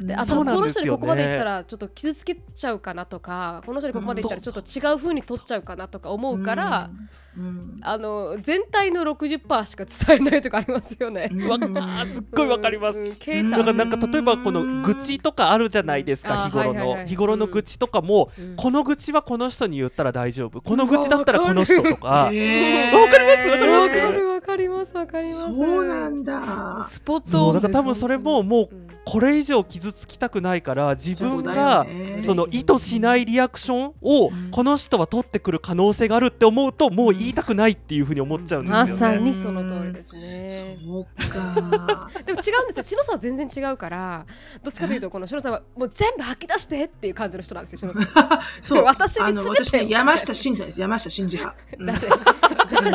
であそうとこのなんですよね。人にここまで言ったらちょっと傷つけちゃうかなとかこの人にここまで言ったらちょっと違う風に取っちゃうかなとか思うから、うん、うんあの全体の60%しか伝えないとかありますよね。うん。わあすっごいわかります。うんだからなんか例えばこの愚痴とかあるじゃないですかあ日頃はいはいはいの日頃の愚痴とかもうん。この愚痴はこの人に言ったら大丈夫。この愚痴だったらこの人とか。えわかりますわかります。わかるわかりますわかります。そうなんだ。スポットそうだから多分それももううんこれ以上傷つきたくないから自分がその意図しないリアクションをうんこの人は取ってくる可能性があるって思うともう言いたくないっていうふうに思っちゃうんですよまね。さにその通りですね。そうか。でも違うんですよ。しのさんは全然違うから、どっちかというとこのしのさんはもう全部吐き出してっていう感じの人なんですよ。しのさん。そう。私にあの、全て私ね、山下真司です。山下真司派。うん誰？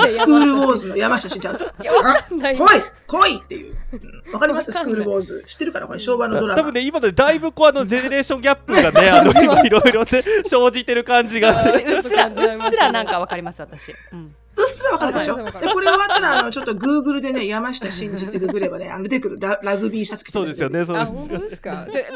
スクールウォーズの山下真司派。いやわかんない来い来いっていう。うんわかります？スクールウォーズ。知ってるかな？これ昭和のドラマ。多分。ね今のでだいぶこうあのジェネレーションギャップがね あの今いろいろね生じてる感じがはいうっすらうっすらなんかわかります私、うん、うっすらわかるでしょ？でこれ終わったら、あの、ちょっとグーグルでね、山下真司ってググればね、あの、出てくるララグビーシャツ着てるそうですよ。ねそうあ、です本よね当ですか？で、で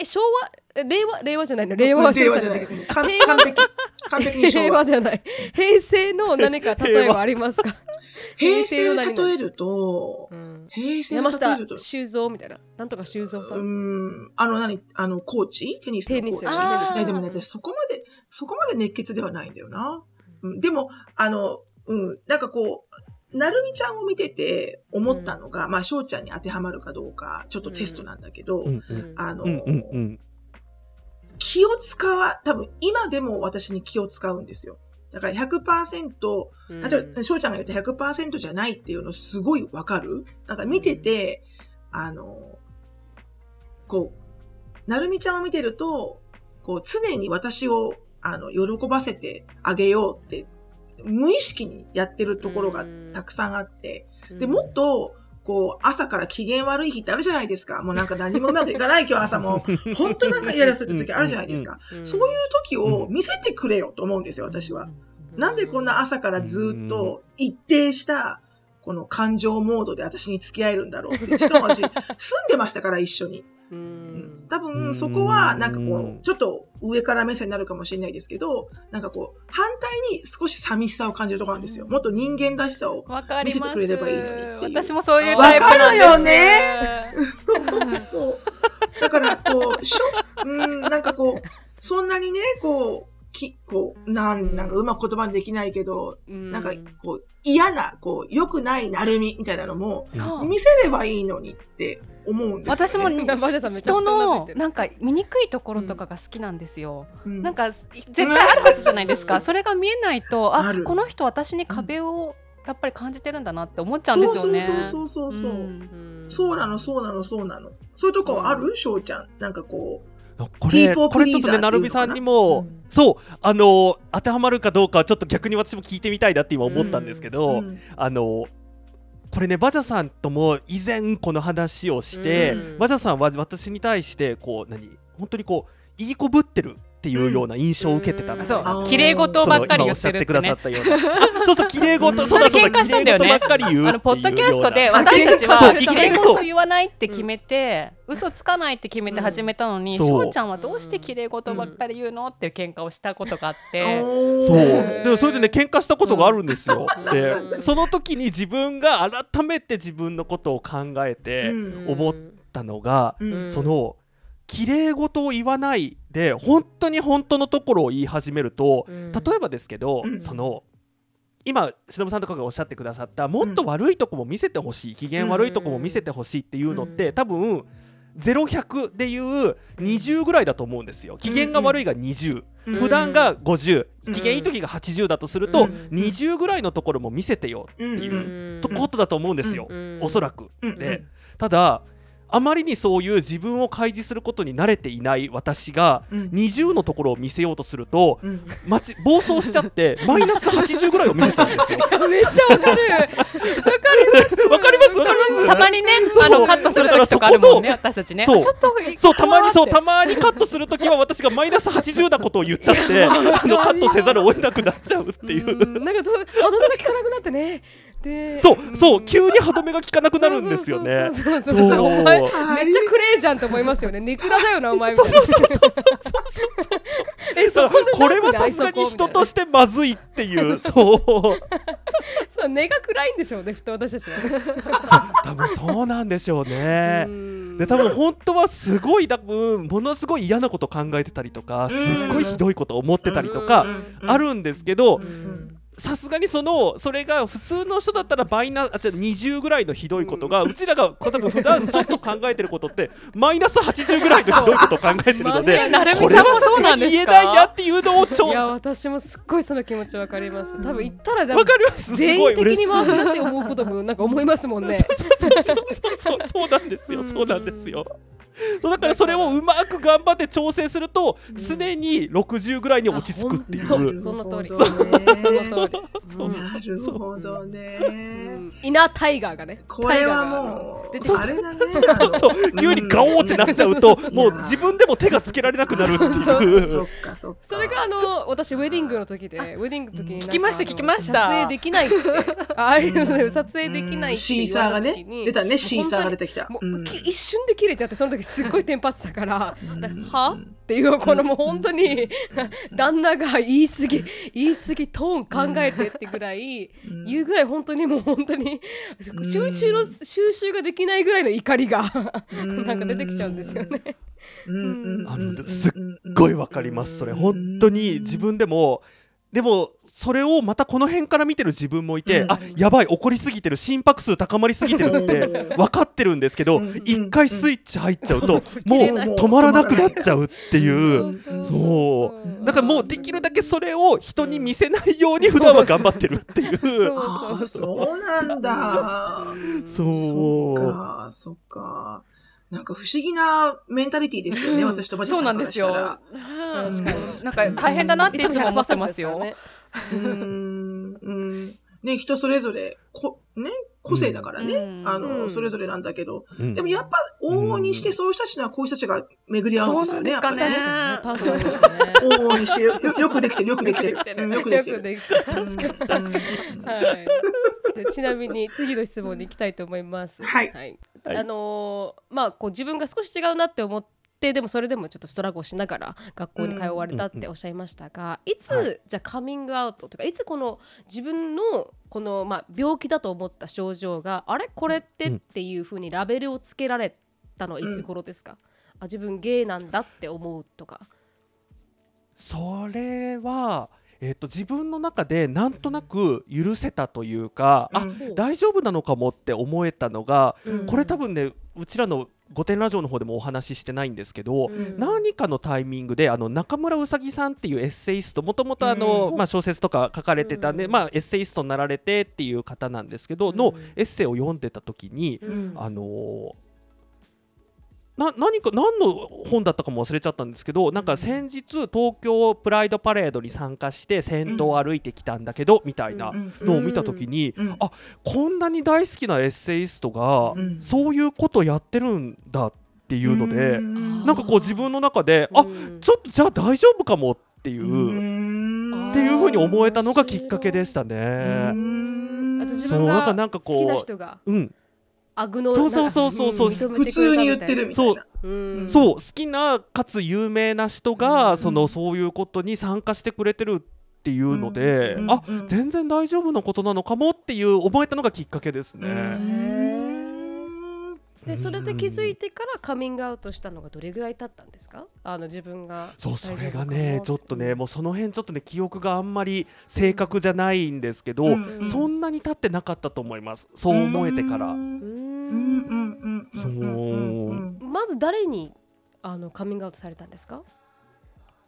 え、昭和、え令和、令和じゃないの、令和は令和じゃない。完完璧。完璧に昭平和。和じゃない。平成の何か例えばありますか？平成ので例えるとう、ん平成で山下例えると、修造みたいな、なんとか修造さ。うんん、あの、何、あの、コーチ？テニスのコーチ？テニスでもね、私そこまで、そこまで熱血ではないんだよな。うん、でも、あの、うん、なんかこう、なるみちゃんを見てて思ったのが、まあ、翔ちゃんに当てはまるかどうか、ちょっとテストなんだけど、うんうんあの、うんうんうん。気を使わ、多分今でも私に気を使うんですよ。だから100%、うん。あ、ちょ、翔ちゃんが言った100%じゃないっていうのすごいわかる？なんか見てて、あの、こう、なるみちゃんを見てると、こう、常に私を、あの、喜ばせてあげようって、無意識にやってるところがたくさんあって、で、もっと、こう、朝から機嫌悪い日ってあるじゃないですか。もうなんか何もうまくいかない今日朝も。本当なんかイライラする時あるじゃないですか。うんそういう時を見せてくれよと思うんですよ、私は。なんでこんな朝からずっと一定した、この感情モードで私に付き合えるんだろうって。しかも私、住んでましたから、一緒に。うん多分、そこは、なんかこう、ちょっと上から目線になるかもしれないですけど、なんかこう、反対に少し寂しさを感じるところなんですよ。もっと人間らしさを。見せてくれればいいのに私もそういうタイプなんです。わかるよねそう。だから、こう、しょ、うん、なんかこう、そんなにね、こう、き、こう、なん、なんかうまく言葉にできないけど、なんか、こう、嫌な、こう、良くないなるみみたいなのも、見せればいいのにって思うんですよ、ね。私も 人のなんか醜いところとかが好きなんですよ、うん、なんか絶対あるはずじゃないですか、うん。それが見えないとあこの人私に壁をやっぱり感じてるんだなって思っちゃうんですよね。そうそうそうそうそう。ん。そうなの、そうなの、そうなの。そういうとこある？翔ちゃん。なんかここれこれちょっとねなるみさんにも、うん。そうあの当てはまるかどうかはちょっと逆に私も聞いてみたいなって今思ったんですけう、ど、うん。あのこれねバジャさんとも以前この話をして、うん。バジャさんは私に対してこう何？本当にこういい子ぶってるっていうような印象を受けてたみたいな、そう。綺麗事ばっかり言ってるってその今おっしゃってくださねったような。あそうそう綺麗事、うん。そうだそうだそれ喧嘩したんだよね。ばあのポッドキャストであ私たちは綺麗事言わないって決めて、嘘つかないって決めて始めたのにうん。そう。翔ちゃんはどうして綺麗事ばっかり言うのっていう喧嘩をしたことがあって、そう。でもそれでね喧嘩したことがあるんですよ、うん。でうんその時に自分が改めて自分のことを考えてうん。思ったのが、うん。その綺麗事を言わないで本当に本当のところを言い始めると、うん。例えばですけど、うん。その今忍さんとかがおっしゃってくださったもっと悪いとこも見せてほしい機嫌悪いとこも見せてほしいっていうのって、うん。多分0100でいう20ぐらいだと思うんですよ。機嫌が悪いが20、うん。普段が50、うん。機嫌いい時が80だとすると、うん。20ぐらいのところも見せてようん。っていうことだと思うんですよ、うん。おそらく。うん。でただあまりにそういう自分を開示することに慣れていない私がうん。20のところを見せようとするとうん。まち暴走しちゃって マイナス80ぐらいを見せちゃうんですよ。めっちゃわかるわかります。わかります？たまにねあのカットする時とかあるもんね私たちね。そう。あちょっとそうたまにそうたままにカットするときは私がマイナス80なことを言っちゃってあのカットせざるを得なくなっちゃうっていう。うん。なんかと歯止めが効かなくなってね。でそうそう急に歯止めが効かなくなるんですよね。そうそうそうそうそうお前めっちゃはいクレイじゃんと思いますよねネクラだよなお前みたいなえだからこれはダークでさすがに愛想こうみたいな人としてまずいっていうそうそう根が暗いんでしょうねふと私たちは多分そうなんでしょうね。うんで多分本当はすごい多分ものすごい嫌なこと考えてたりとかすっごいひどいこと思ってたりとかうんあるんですけどうんさすがにそのそれが普通の人だったらマイナあ違う20ぐらいのひどいことがうちらが多分普段ちょっと考えてることって マイナス80ぐらいのひどいことを考えてるのでこれはもそうなんですか？言えないなっていうのをちょいや私もすっごいその気持ちわかります。多分言ったらわかります。す全員的に回すなって思うこともなんか思いますもんね。そうそうそうなんですよ。そうなんですよ そうだからそれをうまく頑張って調整すると常に60ぐらいに落ち着くっていあほんうとその通り。そう。ねその通り。そう。なるほどね。イナータイガーがね。これはタイガーがもう出てき、た。あれだね。そう急にガオーってなっちゃうともう自分でも手がつけられなくなるっていう。そっかそっか。それがあの私ウェディングの時でウェディングの時に聞きました聞きました。撮影できないって。あありがとうございます撮影できないシーサーがね出たねシーサーが出てきた。もう、うん。き一瞬で切れちゃってその時すっごいテンパってたから「だは?」っていうこのもう本当に 旦那が言い過ぎ言い過ぎトーン考えてってぐらい言うぐらい本当にもう本当に収集の収集ができないぐらいの怒りがなんか出てきちゃうんですよね。あのすっごいわかりますそれ。本当に自分でもでもそれをまたこの辺から見てる自分もいて、うん。あやばい怒りすぎてる心拍数高まりすぎてるって分かってるんですけどうん。一回スイッチ入っちゃうともう止まらなくなっちゃうっていう。そう。そうだからもうできるだけそれを人に見せないように普段は頑張ってるっていう。そうああそうなんだ。そう。そっかそっか。なんか不思議なメンタリティですよね、私とバジそうさからなんんですよ。したら。確かに。なんか大変だなっていつも思ってますようーん。うん。ね、人それぞれ、こ、ね、個性だからね、うん。あの、うん。それぞれなんだけど、うん。でもやっぱ往々にしてそういう人たちにはこういう人たちが巡り合うんですよね、やっパートナーとしてね。ぱね。往々にしてよ、よくできてる、よくできてる。うんよくできてる。はい。でちなみに次の質問に行きたいと思います。はい。はい。あのーまあこう自分が少し違うなって思ってでもそれでもちょっとストラグをしながら学校に通われたっておっしゃいましたが、いつ、はいじゃあカミングアウトとかいつこの自分のこのまあ病気だと思った症状があれ？これってうんっていうふうにラベルをつけられたのはいつ頃ですか、あ自分ゲイなんだって思うとか。それは、えっと自分の中でなんとなく許せたというか、あうん。大丈夫なのかもって思えたのが、うん。これ多分ねうちらの「御殿ラジオ」の方でもお話ししてないんですけど、うん。何かのタイミングであの中村うさぎさんっていうエッセイストもともと小説とか書かれてたんで、うん。まあ、エッセイストになられてっていう方なんですけど、のエッセイを読んでた時に、うん。あのーな何か何の本だったかも忘れちゃったんですけどなんか先日東京プライドパレードに参加して先頭を歩いてきたんだけど、みたいなうんのを見た時に、うん。あこんなに大好きなエッセイストが、うん。そういうことやってるんだっていうので、うん。なんかこう自分の中で、あうん。ちょっとじゃあ大丈夫かもっていう、うん。っていうふうに思えたのがきっかけでしたうね。ん。あと自そうなん分がかなんかこう好きな人が。うん、アグのそうそうそうそうそう。普通に言ってるみたいな。う。ん。そう。好きなかつ有名な人が、うん。そのそういうことに参加してくれてるっていうので、うんあ、うん全然大丈夫なことなのかもっていう思えたのがきっかけですね。でそれで気づいてからカミングアウトしたのがどれぐらい経ったんですか？あの自分がそうそれがねちょっとねもうその辺ちょっとね記憶があんまり正確じゃないんですけど、うんうんそんなに経ってなかったと思います。そう思えてから。ううんまず誰にあのカミングアウトされたんですか？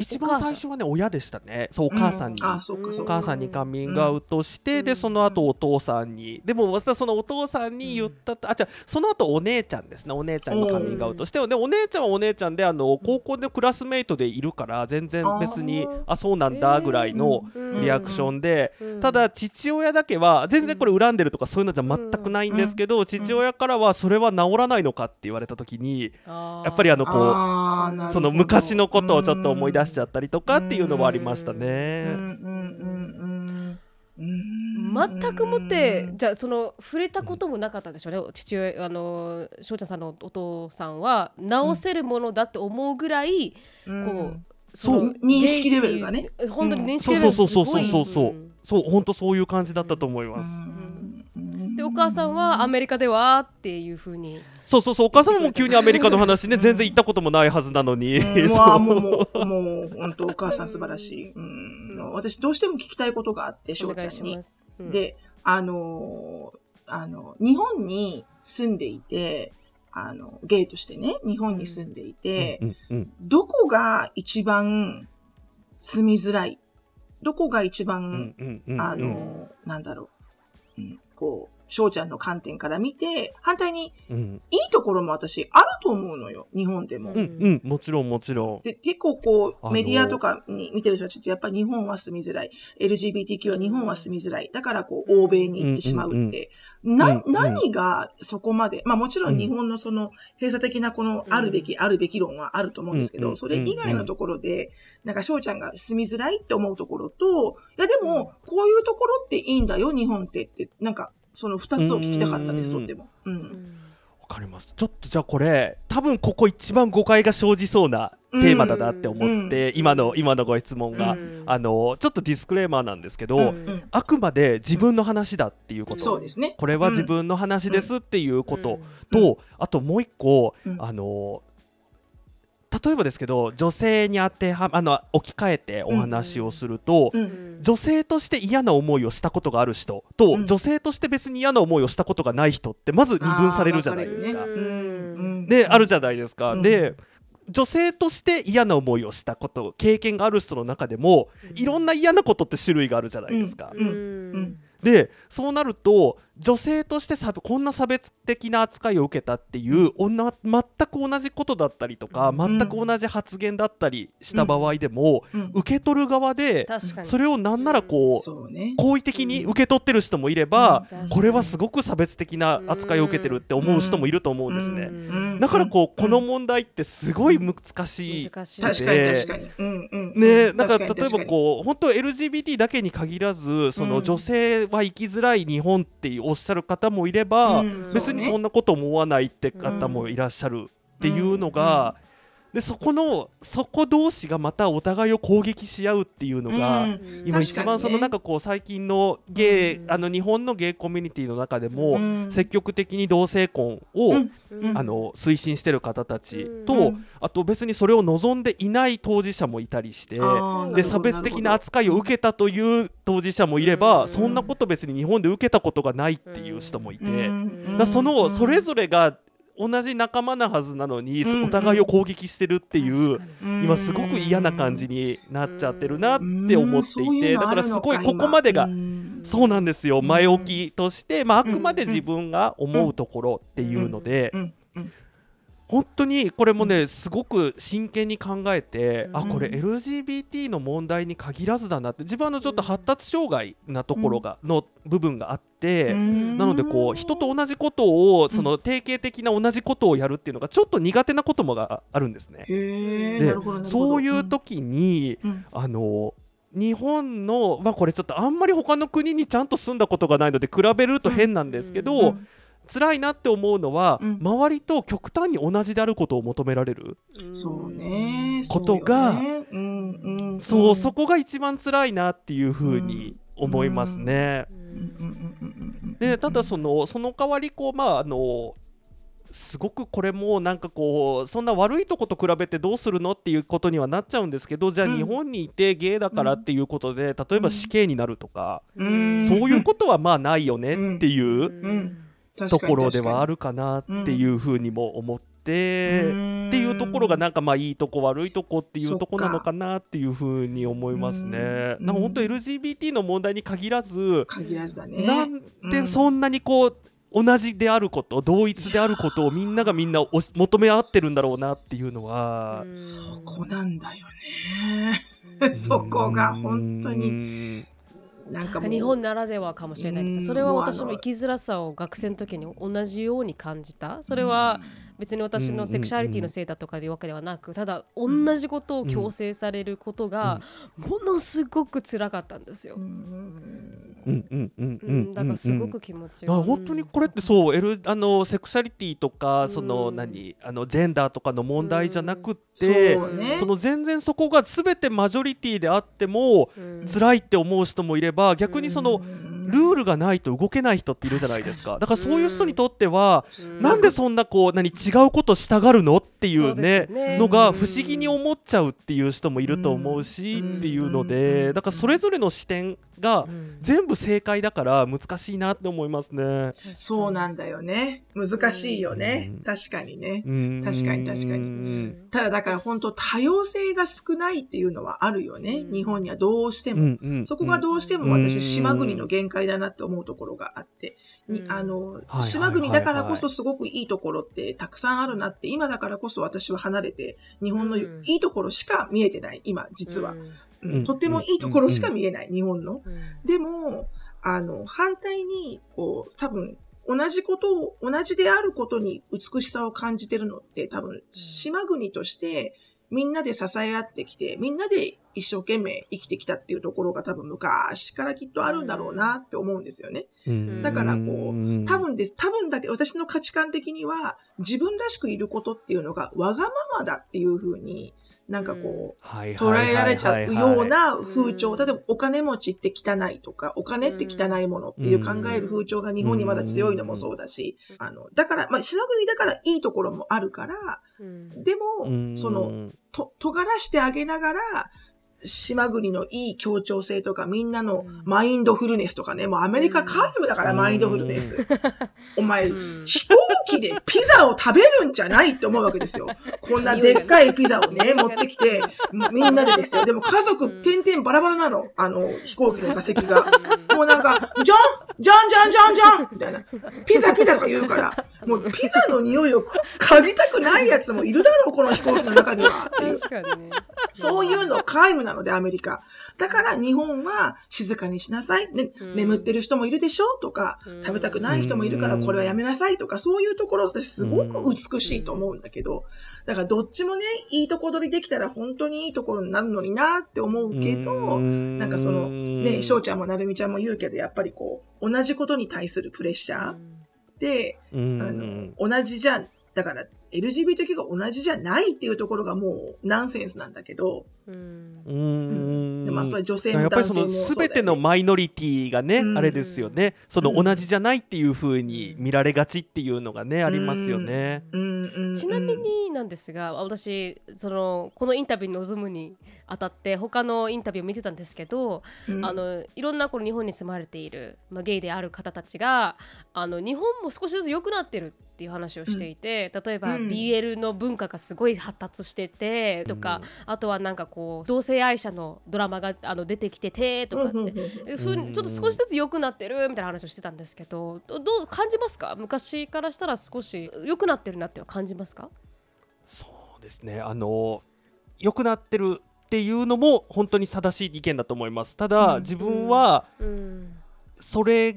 一番最初はね親でしたね。そうお母さんに、あそっかそっか。お母さんにカミングアウトして、うん。でその後お父さんに。でもまたそのお父さんに言ったと、あじゃその後お姉ちゃんですね。お姉ちゃんがカミングアウトして。でお姉ちゃんはお姉ちゃんであの高校でクラスメイトでいるから全然別にあそうなんだぐらいのうん。リアクションで、うん。ただ父親だけは全然これ恨んでるとかそういうのじゃ全くないんですけど、父親からはそれは治らないのかって言われた時にややっぱりあのこうその昔のことをちょっと思い出しちゃったりとかっていうのはありましたうんね。うんうんうんうん全くもってじゃあその触れたこともなかったでしょうね。父親あの翔ちゃんさんのお父さんは直せるものだって思うぐらい、うん。こうそうの認識レベルがね。本当に認識そうレベそうそうそうルがすごい。そうそうそううんそう。本当そういう感じだったと思います。でお母さんはアメリカではっていうふうに。そうそうそうお母様も急にアメリカの話ね全然行ったこともないはずなのに、うん。そう。もうもうもう本当お母さん素晴らしい。うん、私どうしても聞きたいことがあってお翔ちゃんに。うん、で、あのーあの日本に住んでいて、あのゲイとしてね日本に住んでいて、うんうんどこが一番住みづらい？どこが一番、うんうんうんあうん。のなんだろう、うん、こう翔ちゃんの観点から見て反対にうんいいところも私あると思うのよ日本でも。うんうんうんもちろんもちろん。で、結構こう、メディアとかに見てる人たちってやっぱり日本は住みづらい。LGBTQ は日本は住みづらい。だからこう、欧米に行ってしまうって。な、うんうん何がそこまで、まあもちろん日本のその閉鎖的なこのあるべき、あるべき論はあると思うんですけど、それ以外のところで、なんか翔ちゃんが住みづらいって思うところと、いやでも、こういうところっていいんだよ、日本ってって、なんか、その二つを聞きたかったです、うんとっても。うん。わかります。ちょっとじゃあこれ多分ここ一番誤解が生じそうなテーマだなって思って、今の今のご質問が、うんあのちょっとディスクレーマーなんですけど、うんうんあくまで自分の話だっていうこと。そうですね。これは自分の話ですっていうことうんと、あともう一個、うんあの例えばですけど女性に当てはあの置き換えてお話をすると、うん。うん女性として嫌な思いをしたことがある人と、うん。女性として別に嫌な思いをしたことがない人ってまず二分されるじゃないですか。あねであるじゃないですか。うん。で女性として嫌な思いをしたこと経験がある人の中でも、いろんな嫌なことって種類があるじゃないですか。でそうなると女性としてさこんな差別的な扱いを受けたっていうおな全く同じことだったりとか、うん。全く同じ発言だったりした場合でも、うん。受け取る側でそれをなんならこう。好意的に受け取ってる人もいれば、うん。これはすごく差別的な扱いを受けてるって思う人もいると思うんですね。うん。だからこうこのん問題ってすごい難しい。難しい。確かに確かに。うんから例えばう。こう本当 LGBT だけに限らずそのうん。女性は生きづらい日本っておっしゃる方もいれば、うん。別にそんなこと思わないって方もいらっしゃるっていうのが、でそこのそこ同士がまたお互いを攻撃し合うっていうのが、うん。今一番そのなんかかこう最近のゲイ、うん。あの日本のゲイコミュニティの中でも、うん。積極的に同性婚を、うん。うん。あの推進してる方たちと、うん。あと別にそれを望んでいない当事者もいたりして。で差別的な扱いを受けたという当事者もいれば、うんそんなこと別に日本で受けたことがないっていう人もいて、うん。だそのそれれぞれが同じ仲間なはずなのに、うんお互いを攻撃してるっていう、今すごく嫌な感じになっちゃってるなって思っていて、だからすごいここまでがそうなんですよ。ん。前置きとして、まあ、あくまで自分が思うところっていうので、うんうん本当にこれもねすごく真剣に考えて、うん。あこれ LGBT の問題に限らずだなって自分はあのちょっと発達障害なところが、の部分があって。なのでこう人と同じことをその定型的な同じことをやるっていうのがちょっと苦手なこともがあるんですね。でそういう時に、うん。あの日本のまあこれちょっとあんまり他の国にちゃんと住んだことがないので比べると変なんですけど、うん辛いなって思うのは、うん。周りと極端に同じであることを求められる、そうね。ことがそうそこが一番辛いなっていうふうに思いますね。でただそのその代わりこうまああのすごくこれもなんかこうそんな悪いとこと比べてどうするのっていうことにはなっちゃうんですけどじゃあうん。日本にいてゲイだからっていうことで、例えば死刑になるとか、うん。そういうことはまあないよねっていうところではあるかなっていうふうにも思って。っていうところがなんかまあいいとこ悪いとこっていうとこなのかなっていうふうに思いますね。うんなんか本当 LGBT の問題に限らず、限らずだね。なんでそんなにこう同じであること同一であることをみんながみんな求め合ってるんだろうなっていうのは、そこなんだよね。そこが本当にになんか日本ならではかもしれないです。うんそれは私も生きづらさを学生の時に同じように感じた。それは別に私のセクシャリティのせいだとかいうわけではなくただ同じことを強制されることがものすごく辛かったんですよ。う、んうんうん。うんううんん、だからすごく気持ちが、あ本当にこれってそう、L、あのセクシャリティとか、うん。その何あのジェンダーとかの問題じゃなくって、そうね。その全然そこが全てマジョリティであっても、うん。辛いって思う人もいれば逆にその、ルールがないと動けない人っているじゃないですか。だからそういう人にとっては、うん。なんでそんなこう何違うことしたがるのっていそううねね。のが不思議に思っちゃうっていう人もいると思うし、うんっていうのうん。でだからそれぞれの視点がうん。全部正解だから難しいなって思いますね。そうなんだよね。難しいよね。うん。確かにね。うん。確かに確かに。うん。ただだから本当多様性が少ないっていうのはあるよね。うん。日本にはどうしても。そこがどうしてもうん私、島国の限界だなって思うところがあって、にうん。あの島国だからこそすごくいいところってたくさんあるなって、今だからこそ私は離れて、日本のいうん。いところしか見えてない、今、実は。うん。とってもいいところしか見えない、日本の。うん。でも、あの、反対に、こう、多分、同じことを、同じであることに美しさを感じてるのって、多分、島国として、みんなで支え合ってきて、みんなで一生懸命生きてきたっていうところが多分昔からきっとあるんだろうなって思うんですよね。うんだからこううん多分です。多分だけ、私の価値観的には、自分らしくいることっていうのがわがままだっていうふうに、なんかこう、はい捉えられちゃうような風潮、うん例えばお金持ちって汚いとか、お金って汚いものっていう考える風潮が日本にまだ強いのもそうだし、あの、だから、まあ、品国だからいいところもあるから、うん。でうん。も、その、と、尖らしてあげながら、島国のいい協調性とか、みんなのマインドフルネスとかね、もうアメリカ皆無だから、うんマインドフルネス。お前、うん飛行機でピザを食べるんじゃないって思うわけですよ。こんなでっかいピザをね、持ってきて、みんなでですよ。でも家族、点々バラバラなの。あの、飛行機の座席が。もうなんか、ジョンジョンジョンジョンジョンみたいな。ピザピザとか言うから、もうピザの匂いを嗅ぎたくないやつもいるだろう、この飛行機の中には。っていう確かにねそういうの皆無なので、アメリカ。だから日本は静かにしなさい。ねうん。眠ってる人もいるでしょ？とか、うん。食べたくない人もいるからこれはやめなさい。とか、そういうところ私すごく美しいと思うんだけど、だからどっちもね、いいとこ取りできたら本当にいいところになるのになって思うけど、ななんかその、ね、翔ちゃんもなるみちゃんも言うけど、やっぱりこう、同じことに対するプレッシャーって、あの、同じじゃん、だから LGBTQ が同じじゃないっていうところがもうナンセンスなんだけど、うん。うん。でまあそれ女性もやっぱりその男性も全てのマイノリティがね、うん。あれですよね。その同じじゃないっていう風に見られがちっていうのがね、ありますよね。うんうんうん。ちなみになんですが私そのこのインタビューに臨むにあたって他のインタビューを見てたんですけど、うん。あのいろんなこの日本に住まれている、まあ、ゲイである方たちがあの日本も少しずつ良くなってるっていう話をしていて、例えば、うん。BL の文化がすごい発達しててとか、あとはなんかこう同性愛者のドラマがあの出てきててとかって、ふうにちょっと少しずつ良くなってるみたいな話をしてたんですけどどどう感じますか？昔からしたら少し良くなってるなっては感じますか？そうですね。あの良くなってるっていうのも本当に正しい意見だと思います。ただ、うん自分はうん。それ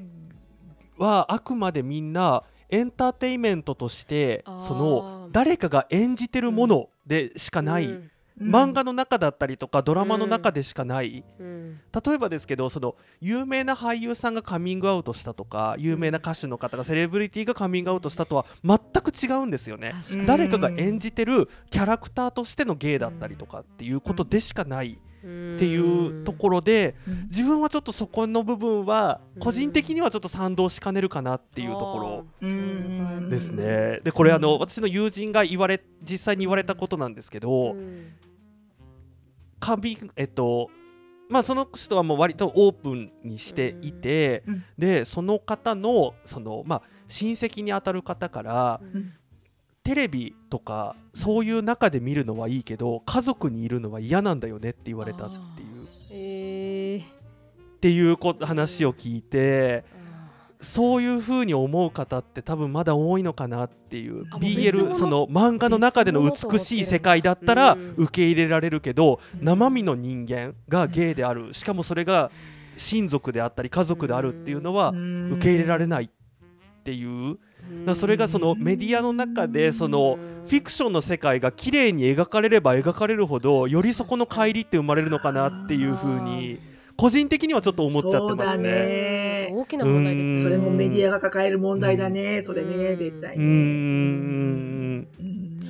はあくまでみんなエンターテインメントとしてその誰かが演じてるものでしかない、うん漫画の中だったりとかドラマの中でしかない、うん。例えばですけどその有名な俳優さんがカミングアウトしたとか有名な歌手の方がセレブリティがカミングアウトしたとは全く違うんですよね。誰かが演じてるキャラクターとしてのゲイだったりとかっていうことでしかないっていうところでうん自分はちょっとそこの部分は個人的にはちょっと賛同しかねるかなっていうところうん。ですね。でこれあの私の友人が言われ実際に言われたことなんですけど、うん髪えっとまあその人はもう割とオープンにしていて、うん。でその方のそのまあ親戚にあたる方から、うんテレビとかそういう中で見るのはいいけど家族にいるのは嫌なんだよねって言われたっていう。えー。っていうこ話を聞いてそういう風に思う方って多分まだ多いのかなっていう。BL 物？その漫画の中での美しい世界だったらうん受け入れられるけどうん。生身の人間がゲイである。しかもそれが親族であったり家族であるっていうのは受け入れられないっていうそれがそのメディアの中でそのフィクションの世界が綺麗に描かれれば描かれるほどよりそこの乖離って生まれるのかなっていう風に個人的にはちょっっと思っちゃってそうだますね。ね。大きな問題ですねそれもメディアが抱える問題だね。それうね、ん絶対ね。んうん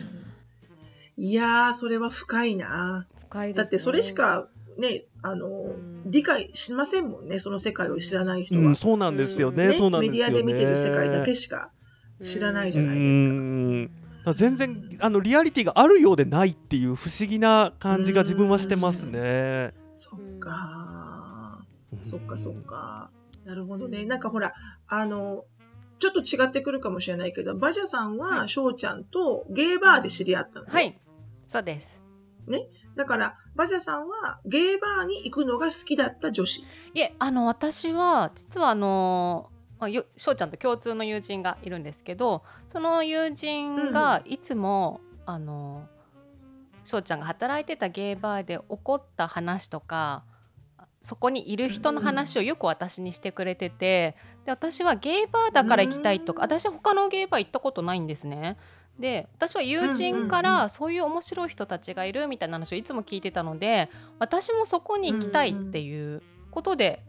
いやー、それは深いな。深いねだってそれしかね、あの、ん理解しませんもんね、その世界を知らない人は。うん、そうなんですよね。そうなんメですよね。ディアで見てる世界だけしか知らないじゃないですか。全然あのリアリティがあるようでないっていう不思議な感じが自分はしてますね。そっかうんそっかそっか。なるほどね。なんかほら、あの、ちょっと違ってくるかもしれないけど、バジャさんは翔ちゃんとゲーバーで知り合ったの、ね。はい。そうです。だから、バジャさんはゲーバーに行くのが好きだった女子。いえ、あの私は実はあのまあよ翔ちゃんと共通の友人がいるんですけど、その友人がいつも、あの翔ちゃんが働いてたゲーバーで起こった話とか。そこにいる人の話をよく私にしてくれててで私はゲーバーだから行きたいとか私は他のゲーバー行ったことないんですね。で私は友人かうんうんうんらそういう面白い人たちがいるみたいな話をいつも聞いてたので私もそこに行きたいっていうことで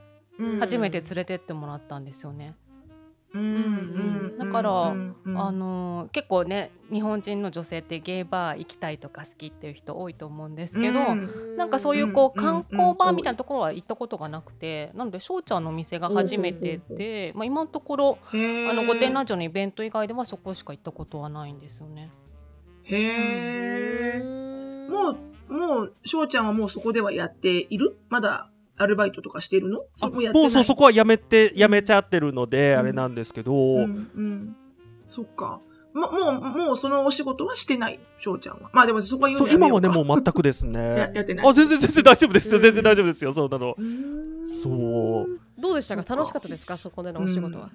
初めて連れてってもらったんですよね。うんうんだからうんうんあのー結構ね日本人の女性ってゲーバー行きたいとか好きっていう人多いと思うんですけど、うん。なんかそういうこう観光バーみたいなところは行ったことがなくて、なので翔ちゃんのお店が初めてで、まあ、今のところあの御殿ラジオのイベント以外ではそこしか行ったことはないんですよね。へえ。もう、もう、翔ちゃんはもうそこではやっている？まだアルバイトとかしてるの？そあこやってそうそこはやめてやめちゃってるので、うん。あれなんですけど、うんうん。そっか。ま、もう、もうそのお仕事はしてない、翔ちゃんは。まあでもそこは言うそうのやめようか。今はねもう全くですね。ややってない。あ全然全然大丈夫です。よ全然大丈夫ですよそうなの。そう。どうでしたか？楽しかったですか？そこでのお仕事は、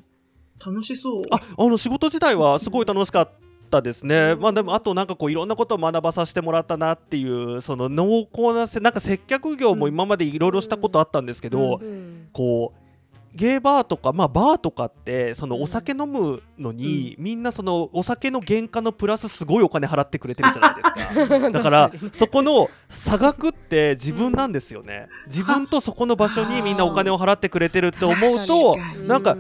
楽しそう。ああの仕事自体はすごい楽しかったですね、まあでもあとなんかこういろんなことを学ばさせてもらったなっていうその濃厚なせなんか接客業も今までいろいろしたことあったんですけど、うんうん。こうゲーバーとか、まあ、バーとかってそのお酒飲むのに、みんなそのお酒の原価のプラスすごいお金払ってくれてるじゃないですか。だからそこの差額って自分なんですよね。自分とそこの場所にみんなお金を払ってくれてるって思うとなんかう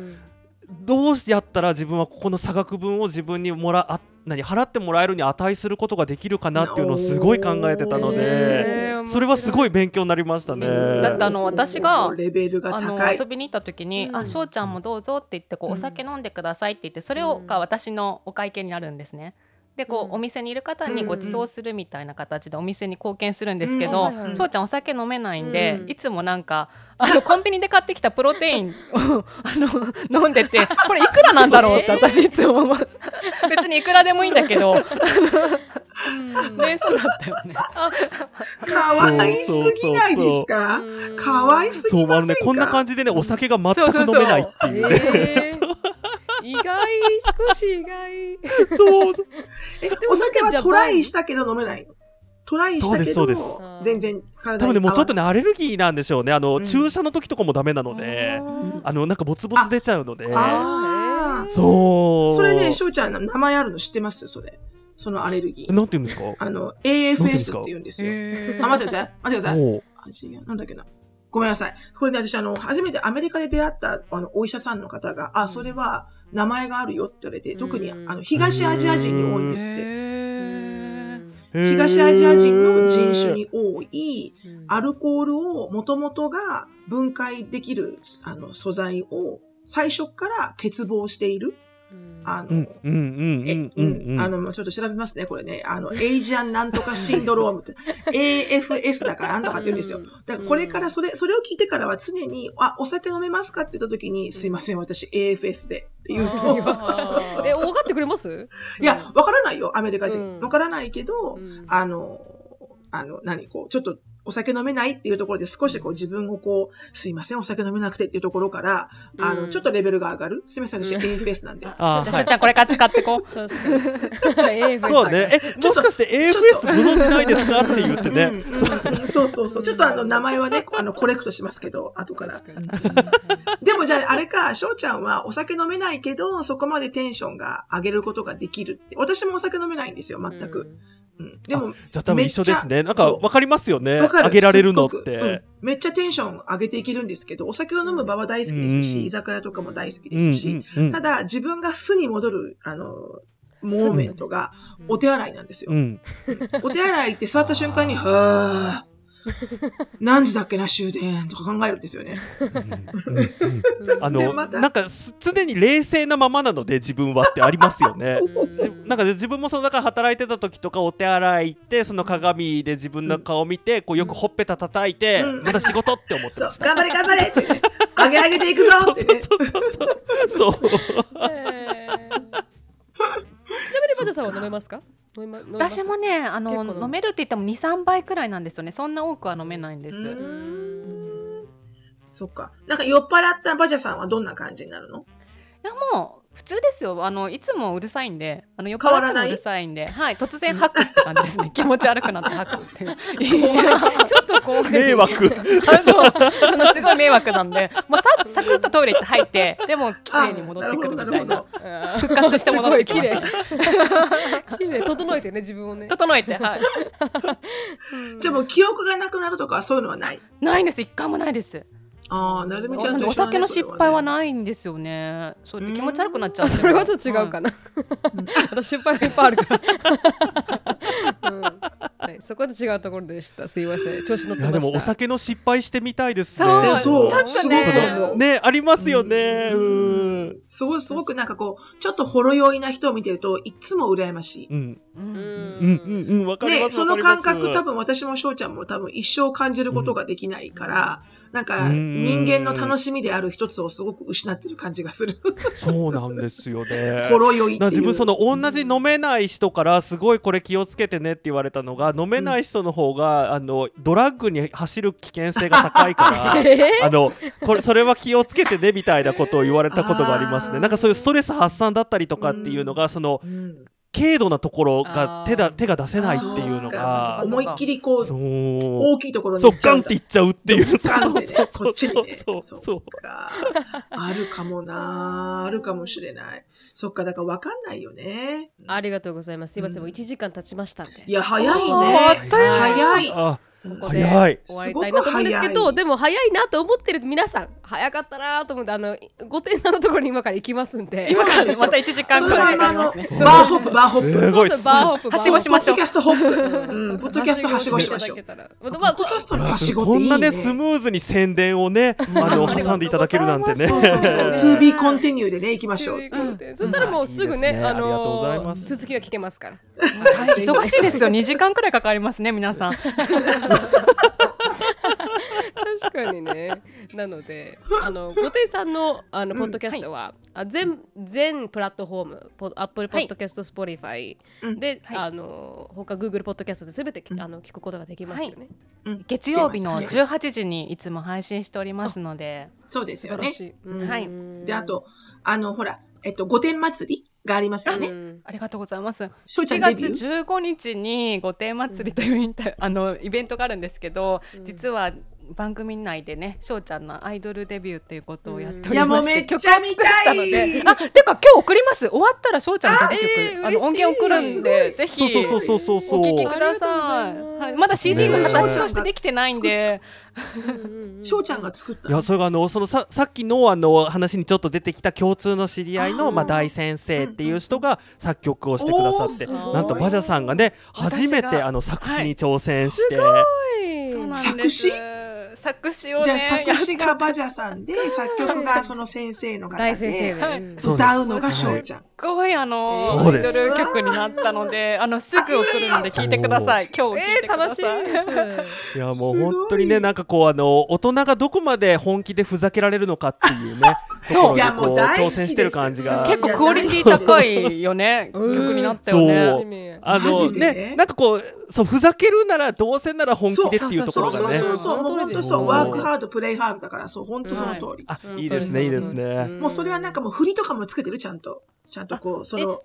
どうやったら自分はここの差額分を自分にもらあ何払ってもらえるに値することができるかなっていうのをすごい考えてたのでそれはすごい勉強になりましたね。だってあの私がレベルがあの。遊びに行った時に「うんあ翔ちゃんもどうぞ」って言ってこう、うんお酒飲んでくださいって言ってそれをうんが私のお会計になるんですね。でこう、うん。お店にいる方にご馳走するみたいな形でお店に貢献するんですけうんどはいはい。翔、ちゃんお酒飲めないんで、うん。いつもなんかあのコンビニで買ってきたプロテインを あの飲んでてこれいくらなんだろうって 私いつも思う。別にいくらでもいいんだけど、ね、そうだったよね。かわいすぎないですか？うんかわいすぎませんか？ねこんな感じでねお酒が全くそうそうそう飲めないっていう意外少し意外。そうそう。えもお酒はトライしたけど飲めないの？トライしたけそうどですそうです。全然体に多分ねもうちょっとねアレルギーなんでしょうね。あの、うん。注射の時とかもダメなのであのなんかボツボツ出ちゃうので。あー。そう。それね、翔ちゃんの名前あるの知ってます？それ。そのアレルギー。なんて言うんですか？あの、AFS か？って言うんですよ。あ、待ってください。待ってください。なんだっけな。ごめんなさい。これね、私、あの、初めてアメリカで出会った、あの、お医者さんの方が、あ、それは名前があるよって言われて、特に、うんあの、東アジア人に多いんですって。へ東アジア人の人種に多い、うんアルコールを元々が分解できる、あの、素材を最初から欠乏している。あの、うんうんうんえうんうん。うんあの、ちょっと調べますね、これね。あの、エイジアンなんとかシンドロームって、AFS だからなんとかって言うんですよ。だからこれからそれ、それを聞いてからは常に、あ、お酒飲めますかって言った時に、すいません、私 AFS でって言うと、え、分かってくれます？いや、わからないよ、アメリカ人。うん。わからないけど、うん。あの、あの、何、こう、ちょっと、お酒飲めないっていうところで少しこう自分をこう、すいません、お酒飲めなくてっていうところから、あの、うんちょっとレベルが上がる。すいません、私うん AFS なんで。じゃあしょうちゃんこれから使ってこう そうね。え、もしかして AFS ご存知ないですかって言ってね。うんそうそうそう。ちょっとあの、名前はね、あの、コレクトしますけど、後から。でもじゃあ、あれか、翔ちゃんはお酒飲めないけど、そこまでテンションが上げることができるって。私もお酒飲めないんですよ、全く。うんでも、じゃあ多分一緒ですね。なんかそうわかりますよね。あげられるのっすごくうんて。めっちゃテンション上げていけるんですけど、お酒を飲む場は大好きですし、うん居酒屋とかも大好きでうんすし、うんうんただ自分が素に戻る、あの、モーメントがお手洗いなんですよう。ん。お手洗いって座った瞬間に、はぁ、何時だっけな、終電とか考えるんですよね。あの、なんかす常に冷静なままなので自分はってありますよねそう。そうそう。なんか自分もそのだから働いてた時とかお手洗い行ってその鏡で自分の顔見てこうよくほっぺた叩いてうんまた仕事って思ってそうまし、た。頑張れ頑張れってね、上げ上げていくぞってね。そうそうそうそう。えーちなみにバジャさんは飲めますか？私もねあの飲めるって言っても23杯くらいなんですよね。そんな多くは飲めないんです、そっか。なんか酔っ払ったバジャさんはどんな感じになるの？いやもう普通ですよ。あのいつもうるさいんで。あの酔っ変わらない？払ってもうるさいんで。はい突然吐くって感じですね。気持ち悪くなって吐くっていう。ちょっとこう。迷惑。あそう。あのすごい迷惑なんで。もうさサクッとトイレ行って吐いてでも綺麗に戻ってくるみたいな。復活して戻ってきます。すごい綺綺麗。整えてね自分をね。整えてはい。じゃあもう記憶がなくなるとかそういうのはない？ないんです。一回もないですああ、なるみちゃんと一緒だね。お酒の失敗はそないんですよね。そうやって気持ち悪くなっちゃうあ それはちょっと違うかな、私失敗がいっぱいあるから、うんはい、そこは違うところでしたすいません調子乗ってましたいやでもお酒の失敗してみたいですね。そうちょっとすごね。ねありますよね。うん。すごい、すごくなんかこう、ちょっとほろ酔いな人を見てると、いつも羨ましい。うんううんんうんうんうんわかりま。その感覚多分私も翔ちゃんも多分一生感じることができないから、なんかうん人間の楽しみである一つをすごく失ってる感じがする。そうなんですよね。ほろ酔いっていう。だから自分その同じ飲めない人からすごいこれ気をつけてねって言われたのが飲めない人の方が、あのドラッグに走る危険性が高いから あのこれそれは気をつけてねみたいなことを言われたことがありますね。なんかそういうストレス発散だったりとかっていうのが、そのうん。軽度なところが手だ手が出せないっていうのがか思いっきりこう、そう。大きいところにそうガンっていっちゃうっていう。ガンってね、そっちにね。そうそうそう。っか。あるかもなあるかもしれない。そっか、だからわかんないよね。ありがとうございますすいません、もう1時間経ちましたんでいや、早いね。早い。あここで早い。終わりたいなと思うんですけすごく早い。どでも早いなと思ってる皆さん早かったなと思ってあの5点さんのところに今から行きますんで。今からねまた1時間それくらい bar hop、bar hop。すごい。そうそう bar hop はしごしましょう。 podcast hop。うん、ポッドキャストはしごしましょう。ポッドキャストのはしごっていいね。こんなねスムーズに宣伝をねあのうん挟んでいただけるなんてね。そうそうそう。to be continue でね、行きましょう。そしたらもうすぐね、いいですねあの続きが聞けますから。はい。忙しいですよ。2時間くらいかかりますね皆さん 確かにね。なので、あの5点さんのあのポッドキャストは、あ全全プラットフォーム、 Apple Podcast、 Spotify で、はい。あの他 Google Podcast で全て、あの聞くことができますよね。うん。月曜日の聞けます18時にいつも配信しておりますので。そうですよね。素晴らしい。うん。はい。で、あ、と、あの、ほら、えっと、御殿祭り？がありますよね。うん。ありがとうございます。しょうちゃん7月デビュー？15日に御殿祭りというインタ、あのイベントがあるんですけど、実は番組内でねしょうちゃんのアイドルデビューっていうことをやっておいや、もうりまして、めっちゃ見たい。のであてか今日送ります終わったらしょうちゃんのデビュー曲あ,、えーの音源送るんでぜひそうそうそうそうそう。お聞きください。はい、まだ CD がね形としてできてないんで、翔ちゃんが作ったいやそれがあのそのささっきのあの話にちょっと出てきた共通の知り合いのまあ大先生っていう人が作曲をしてくださってなんとバジャさんがね初めてあの作詞に挑戦して、そうなんです。作詞？作詞をじゃあね作詞がバジャさんで、作曲がその先生の方 大先生で、歌うのが翔ちゃん。すごいあのアイドル曲になったので あのすぐ送るので聞いてください。今日聞いえー、てくだ楽しさい。みです。い。やもう本当にねなんかこうあの大人がどこまで本気でふざけられるのかっていうね そう。挑戦してる感じが。結構クオリティ高いよねうん。曲になったよそう。ね楽しみ。あマのねジで？ねなんかこうそうふざけるならどうせなら本気でっていうとこそうそうろがねそう。そう、もう本当そう、うん。ワークハード、プレイハードだから、そう、本当その通り。あうんいいですねいいですね。もうそれはなんかもう振りとかもつけてる、ちゃんと。ちゃんとこう、その、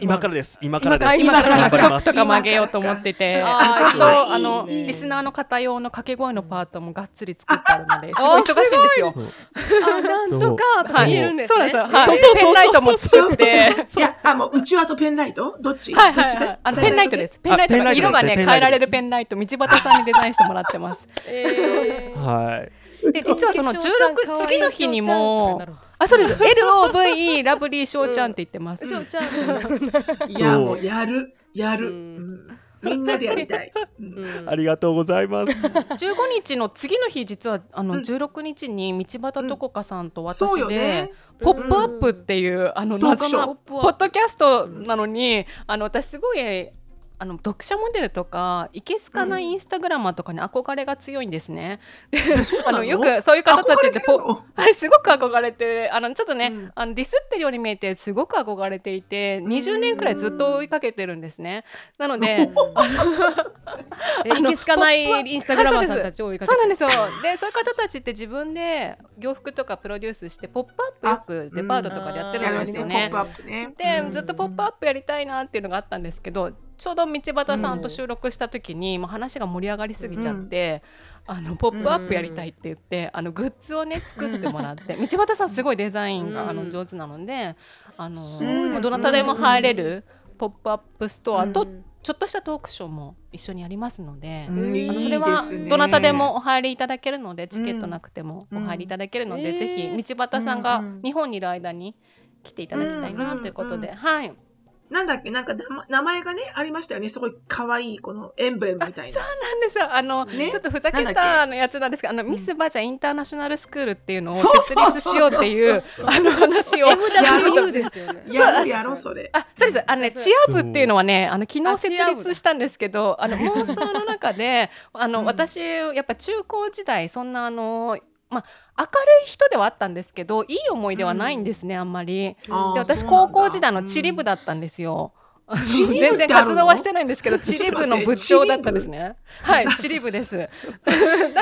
今からです。今からです。今から今から曲とか曲げようと思ってて。ちゃんとはいあのいいね。リスナーの方用の掛け声のパートもがっつり作ってあるのですごい忙しいんですよ。あ、なんとかとか言えるんですね。そう。なんですよはペンライトも作って。いや、あ、もう、うちわとペンライト？どっち？はいはい。あのペンライトです。ペンライト色がね変えられるペンライト道端さんにデザインしてもらってます。えーはい。で実はその16次の日にもあそうです。LOVE ラブリー翔ちゃんって言ってます。翔ちゃん。いや、もう、やる、やる。みんなでやりたい。ありがとうございます。15日の次の日実はあのうん。16日に道端どこかさんと私でね。ポップアップっていうあの謎のポッドキャストなのにあの私すごいあの読者モデルとかいけすかないインスタグラマーとかに憧れが強いんですね。あのよくそういう方たちってポ はい、すごく憧れてあのちょっとね、うん。あのディスってるように見えてすごく憧れていて20年くらいずっと追いかけてるんですね。なのでえいけすかないインスタグラマーさんたちを追いかけてそうなんですよ。でそういう方たちって自分で洋服とかプロデュースして「ポップアップよくデパートとかでやってやるんですよね。ね。で、うんずっと「ポップアップやりたいなっていうのがあったんですけどちょうど道端さんと収録した時に、もう話が盛り上がりすぎちゃって。あのポップアップやりたいって言って、あのグッズをね作ってもらって道端さんすごいデザインが、あの上手なのであの、どなたでも入れるポップアップストアと、うん。ちょっとしたトークショーも一緒にやりますので、あのそれはどなたでもお入りいただけるのでチケットなくてもうんお入りいただけるので、うん。ぜひ道端さんが日本にいる間に来ていただきたいなということで、うん。はいなんだっけ、なんか名前がね、ありましたよね。すごい可愛い、このエンブレムみたいな。なんです。よあの、ね？ちょっとふざけたあのやつなんですけどあの、ミスバジャインターナショナルスクールっていうのをそう設立しようっていうそうそうそう。あの話を。MWU ですよね。やろうやろう、それ。あそうです。あのねそうチア部っていうのはねあの昨日設立したんですけどあの妄想の中であの、うん。私やっぱ中高時代そんなあのまあ明るい人ではあったんですけどいい思い出はないんですね、あんまり。で私高校時代の地理部だったんですよ。あの地理部って全然活動はしてないんですけど 地理部の部長だったんですね。はい地理部です。だっ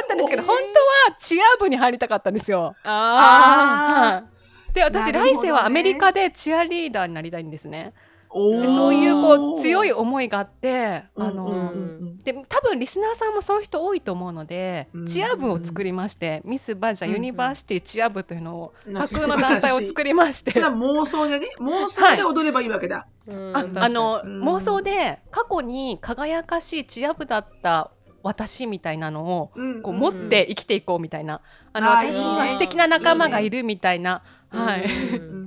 たんですけど本当はチア部に入りたかったんですよ。あはいで私、ね来世はアメリカでチアリーダーになりたいんですね。そういうこう強い思いがあってあの、うんうんうん。で多分リスナーさんもそういう人多いと思うので、うん。チア部を作りまして、ミスバージャうんユニバーシティチア部というのをうん架空の団体を作りまして。それは妄想でね、妄想で踊ればいいわけだ。うん。ああの、うん。妄想で過去に輝かしいチア部だった私みたいなのをうんこう持って生きていこうみたいな、あのあー私いいねには素敵な仲間がいるみたいな、はい、うんうんうん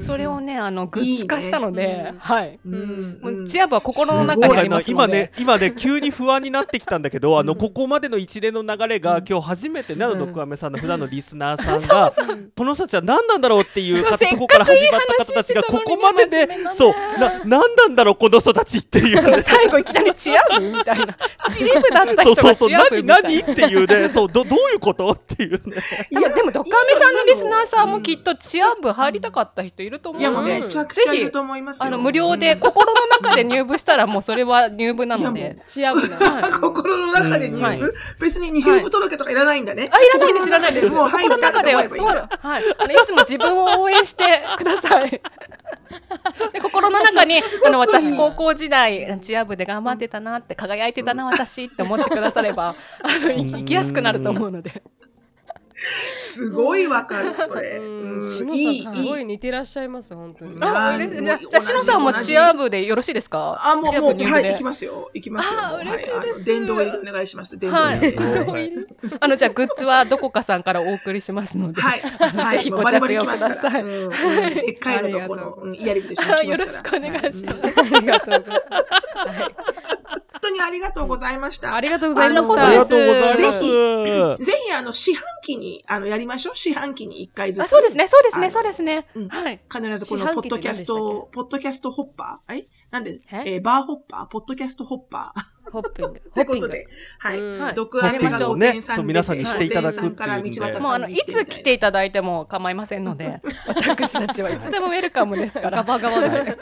それをねあのグッズ化したので、はい。うんチア部は心の中にありますので。今ね、今ね、急に不安になってきたんだけど、あの、ここまでの一連の流れが、今日初めて、なのどくあめさんの普段のリスナーさんが、この人たちは何なんだろうっていう方とこから始まった方たちが、ここまでで、そう、な、何なんだろう、この人たちっていう。最後いきなりチア部みたいな。チリ部だったそうそうそう、人がチア部何、みたいな何っていうね、そう、ど、どういうことっていうね。でもでもドカメさんのリスナーさんもきっとチア部入りたかった人いると思うのでめちゃくちゃいると思いますよ。あの無料で心の中で入部したらもうそれは入部なので。チア部な。心の中で入部、はい別に入部届とかいらないんだね。あ、いらないです、いらないです。もう入心の中では、そう、はい。あのいつも自分を応援してください。で心の中に、あの、私、高校時代、チア部で頑張ってたなって、輝いてたな、私って思ってくだされば、あの、い生きやすくなると思うので。すごいわかる、それ。さんすごい似てらっしゃいます本当に。あじゃあ、じゃあしのさんもチア部でよろしいですか？あ、もう、もう、はい、行きますよ。行きますよ。嬉しいですはいあの殿堂入りでお願いします。殿堂はいあの、じゃあ、グッズはどこかさんからお送りしますので。はい。はい。ぜひご着用来ますから。ください。でっかいのとこの、うんイヤリングと一緒に来よろしくお。願いします。ありがとうございます。本当にありがとうございました。ありがとうございました。ありがらこそとうございぜます。ぜひ、あの、四半期に、あの、やりましょう？四半期に一回ずつ。あ、そうですね、そうですね、そうですねうん。はい。必ずこのポッドキャスト、ポッドキャストホッパー？え？なんで、え？えーバーホッパー？ポッドキャストホッパー？ホッピング。ということで、はい。毒アメがやりましょう5点さんそう皆さんにしていただくっていうんで5点さんから道端さんにもうあの、いつ来ていただいても構いませんので、私たちはいつでもウェルカムですから。ガバガバです。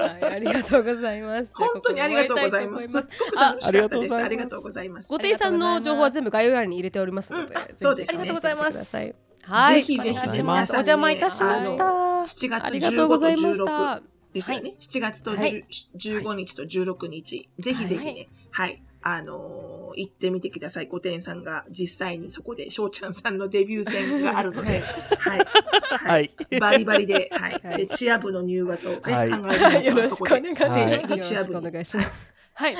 はい、ありがとうございます。本当にありがとうございます。すっごく楽しかったです。あありりがとうがとうございます。ごていさんの情報は全部概要欄に入れておりますので、うんあぜひそうですねチェックしてみてください。は、はいい、ぜひぜひお願いし皆さんにますお邪魔いたしましたあの7月ありがとうございまし15とた16。ですよね。7月と10はい15日と16日。ぜひぜひね、はい。あのー行ってみてください。御殿さんが実際にそこで翔ちゃんさんのデビュー戦があるので、はい。はい。バリバリで、はい。はいで、チア部の入学をね、はい考えてよろしくお願いします正式よろにチア部に。しくお願いします。はい。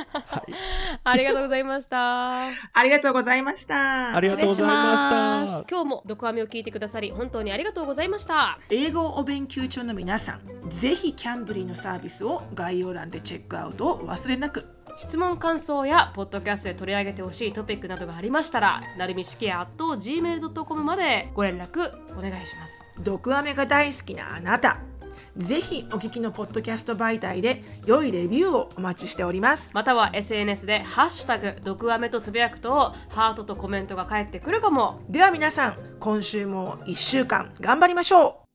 ありがとうございました。ありがとうございました。ありがとうございました。今日も毒アメを聞いてくださり本当にありがとうございました。英語をお勉強中の皆さん、ぜひキャンブリーのサービスを概要欄でチェックアウトをお忘れなく。質問感想やポッドキャストで取り上げてほしいトピックなどがありましたらなるみしきや gmail.com までご連絡お願いします毒アメが大好きなあなた。ぜひお聞きのポッドキャスト媒体で良いレビューをお待ちしております。または SNS で「ハッシュタグ毒アメ」とつぶやくとハートとコメントが返ってくるかもでは皆さん、今週も1週間頑張りましょう